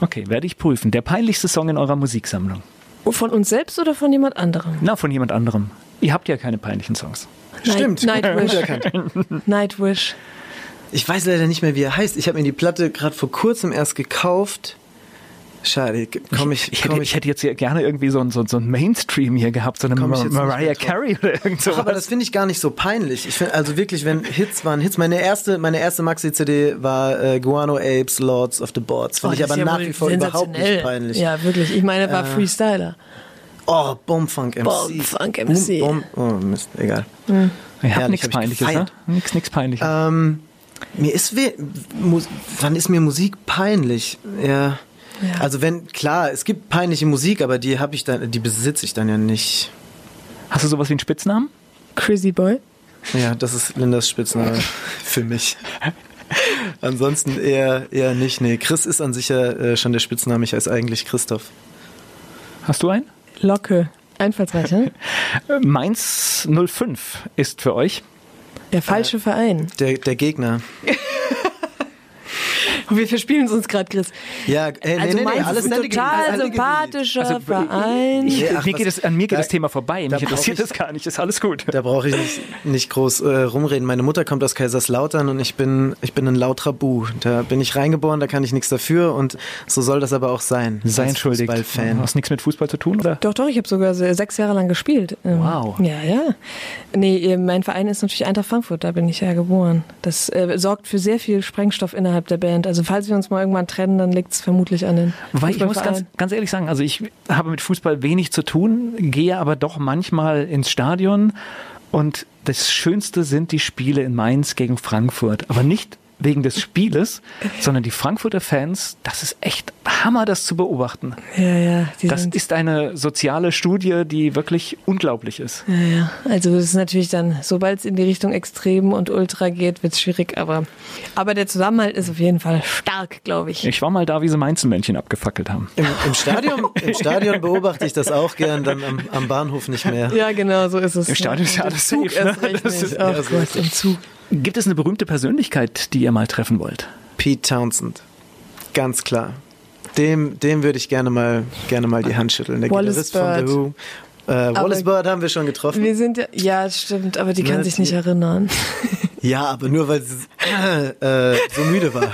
Okay, werde ich prüfen. Der peinlichste Song in eurer Musiksammlung? Von uns selbst oder von jemand anderem? Na, von jemand anderem. Ihr habt ja keine peinlichen Songs. Stimmt. Night, Gut Nightwish. Nightwish. Ich weiß leider nicht mehr, wie er heißt. Ich habe mir die Platte gerade vor kurzem erst gekauft. Schade, komm ich, Ich komm hätte, ich hätte jetzt hier gerne irgendwie so ein, so, so ein Mainstream hier gehabt, so eine ich Mar Mariah. Carey oder irgend sowas. Aber das finde ich gar nicht so peinlich. Ich finde also wirklich, wenn Hits waren Hits. Meine erste, meine erste Maxi-CD war äh, Guano Apes, Lords of the Boards. Finde Oh, ich aber ja nach wie vor überhaupt nicht peinlich. Äh. Ja, wirklich. Ich meine, er war Freestyler. Oh, Bombfunk MC. Bombfunk MC. Boom, Boom, oh Mist, egal. Ihr habt Herrlich, nichts ich Peinliches, ne? gefeiert. Nichts, nichts Peinliches. Ähm, mir ist wann ist mir Musik peinlich? Ja. Ja. Also wenn klar, es gibt peinliche Musik, aber die habe ich dann, die besitze ich dann ja nicht. Hast du sowas wie einen Spitznamen? Crazy Boy. Ja, das ist Lindas Spitzname für mich. Ansonsten eher eher nicht. Nee, Chris ist an sich ja äh, schon der Spitzname. Ich heiße eigentlich Christoph. Hast du einen? Locke. Einfallsreich, ne? Äh, Mainz 05 ist für euch. Der falsche Verein. Der der Gegner. Wir verspielen es uns gerade, Chris. Ja, äh, nee, also nee, nee, Mainz alles ist ein nette total alle sympathischer Also, Verein. Ich, ach, mir was- geht es, an mir geht da- das Thema vorbei. da Mich interessiert brauch das gar nicht. Ist alles gut. Da brauche ich nicht, nicht groß äh, rumreden. Meine Mutter kommt aus Kaiserslautern und ich bin, ich bin ein lauterer Bu. Da bin ich reingeboren, da kann ich nichts dafür und so soll das aber auch sein. Sei entschuldigt. Fußballfan. Hast nichts mit Fußball zu tun, oder? Doch, doch, ich habe sogar se- sechs Jahre lang gespielt. Ähm, Wow. Ja, ja. Nee, mein Verein ist natürlich Eintracht Frankfurt, da bin ich ja geboren. Das äh, sorgt für sehr viel Sprengstoff innerhalb der Band. Also falls wir uns mal irgendwann trennen, dann liegt es vermutlich an den Wobei ich muss ganz, ganz ehrlich sagen, also ich habe mit Fußball wenig zu tun, gehe aber doch manchmal ins Stadion und das Schönste sind die Spiele in Mainz gegen Frankfurt. Aber nicht wegen des Spieles, sondern die Frankfurter Fans, das ist echt Hammer, das zu beobachten. Ja, ja. Das ist eine soziale Studie, die wirklich unglaublich ist. ja, ja. Also das ist natürlich dann, sobald es in die Richtung Extrem und Ultra geht, wird es schwierig. Aber, aber der Zusammenhalt ist auf jeden Fall stark, glaube ich. Ich war mal da, wie sie Mainzelmännchen abgefackelt haben. Im, im, Stadion, Im Stadion beobachte ich das auch gern, dann am, am Bahnhof nicht mehr. Ja, genau, so ist es. Im Stadion ist ja Im alles Zug safe, ne? erst recht Das nicht. ist- Ach ja, so Gott, im Zug. Gibt es eine berühmte Persönlichkeit, die ihr mal treffen wollt? Pete Townsend. Ganz klar. Dem, dem würde ich gerne mal, gerne mal die Hand schütteln. Der Wallace Gitarrist von The Who. Äh, Wallace Bird haben wir schon getroffen. Wir sind ja, ja, stimmt, aber die kann Ne, sich nicht die- erinnern. Ja, aber nur weil sie äh, so müde war.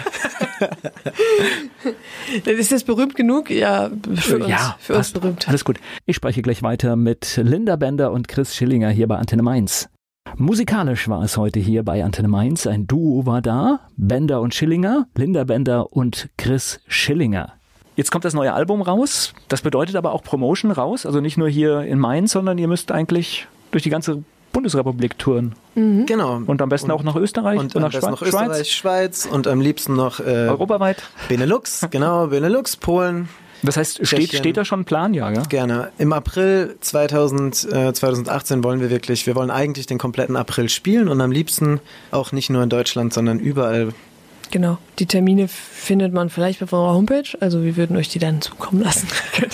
Ist das berühmt genug? Ja, für uns, ja, für uns berühmt. Alles gut. Ich spreche gleich weiter mit Linda Bender und Chris Schillinger hier bei Antenne Mainz. Musikalisch war es heute hier bei Antenne Mainz. Ein Duo war da. Bender und Schillinger, Linda Bender und Chris Schillinger. Jetzt kommt das neue Album raus. Das bedeutet aber auch Promotion raus. Also nicht nur hier in Mainz, sondern ihr müsst eigentlich durch die ganze Bundesrepublik-Touren. Mhm. Genau. Und am besten und, auch nach Österreich und, und nach Schweiz. Noch Österreich, Schweiz und am liebsten noch äh, europaweit. Benelux, genau, Benelux, Polen. Das heißt, steht, steht da schon ein Plan, ja, ja? Gerne. Im April 2000, äh, 2018 wollen wir wirklich, wir wollen eigentlich den kompletten April spielen und am liebsten auch nicht nur in Deutschland, sondern überall. Genau. Die Termine findet man vielleicht auf unserer Homepage. Also wir würden euch die dann zukommen lassen.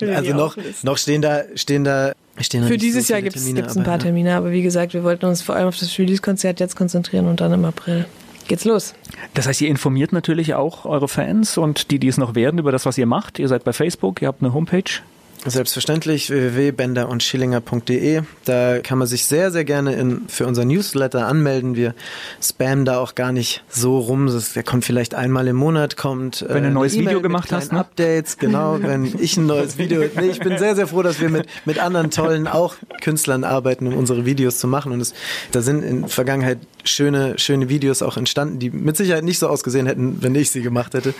also noch, noch stehen da, stehen da stehen Für dieses so Jahr gibt es ein paar Termine, aber wie gesagt, wir wollten uns vor allem auf das Release-Konzert jetzt konzentrieren und dann im April geht's los. Das heißt, ihr informiert natürlich auch eure Fans und die, die es noch werden, über das, was ihr macht. Ihr seid bei Facebook, ihr habt eine Homepage. Selbstverständlich www.bender und schillinger.de. Da kann man sich sehr, sehr gerne in, für unser Newsletter anmelden. Wir spammen da auch gar nicht so rum. Das, der kommt vielleicht einmal im Monat, kommt. Wenn äh, du ein neues Video gemacht hast, ne? Updates, genau. wenn ich ein neues Video. Nee, ich bin sehr, sehr froh, dass wir mit, mit anderen tollen auch Künstlern arbeiten, um unsere Videos zu machen. Und es, da sind in Vergangenheit schöne, schöne Videos auch entstanden, die mit Sicherheit nicht so ausgesehen hätten, wenn ich sie gemacht hätte.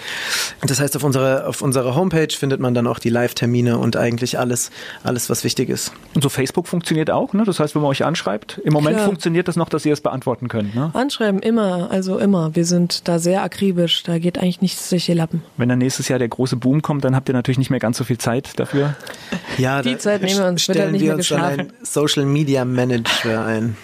Das heißt, auf unserer, auf unserer Homepage findet man dann auch die Live-Termine und eigentlich alles, alles, was wichtig ist. Und so Facebook funktioniert auch, ne? Das heißt, wenn man euch anschreibt, im Moment Klar. funktioniert das noch, dass ihr es beantworten könnt, ne? Anschreiben immer, also immer. Wir sind da sehr akribisch, da geht eigentlich nichts durch die Lappen. Wenn dann nächstes Jahr der große Boom kommt, dann habt ihr natürlich nicht mehr ganz so viel Zeit dafür. Ja, die Zeit nehmen wir uns, stellen wird halt nicht wir mehr uns geschlafen. dann ein Social Media Manager ein.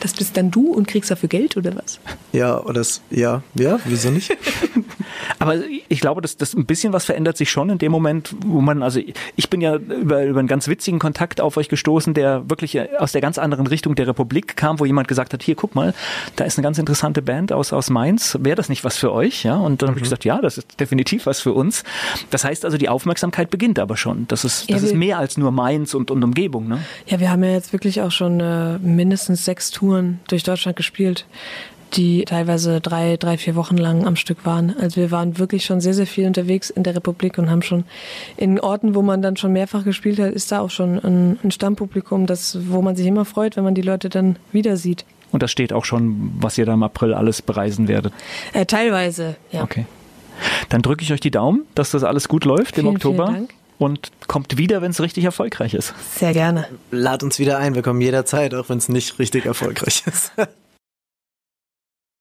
Das bist dann du und kriegst dafür Geld oder was? Ja, oder das, ja, ja, wieso nicht? Aber ich glaube, dass das ein bisschen was verändert sich schon in dem Moment, wo man, also ich bin ja über, über einen ganz witzigen Kontakt auf euch gestoßen, der wirklich aus der ganz anderen Richtung der Republik kam, wo jemand gesagt hat, hier, guck mal, da ist eine ganz interessante Band aus, aus Mainz, wäre das nicht was für euch? Ja, und dann mhm. habe ich gesagt, ja, das ist definitiv was für uns. Das heißt also, die Aufmerksamkeit beginnt aber schon. Das ist, das ja, ist mehr als nur Mainz und, und Umgebung. Ne? Ja, wir haben ja jetzt wirklich auch schon äh, mindestens sechs Touren durch Deutschland gespielt die teilweise drei, drei, vier Wochen lang am Stück waren. Also wir waren wirklich schon sehr, sehr viel unterwegs in der Republik und haben schon in Orten, wo man dann schon mehrfach gespielt hat, ist da auch schon ein, ein Stammpublikum, das, wo man sich immer freut, wenn man die Leute dann wieder sieht. Und das steht auch schon, was ihr da im April alles bereisen werdet? Äh, teilweise, ja. Okay. Dann drücke ich euch die Daumen, dass das alles gut läuft vielen, im Oktober. Vielen Dank und kommt wieder, wenn es richtig erfolgreich ist. Sehr gerne. Lad uns wieder ein, wir kommen jederzeit, auch wenn es nicht richtig erfolgreich ist.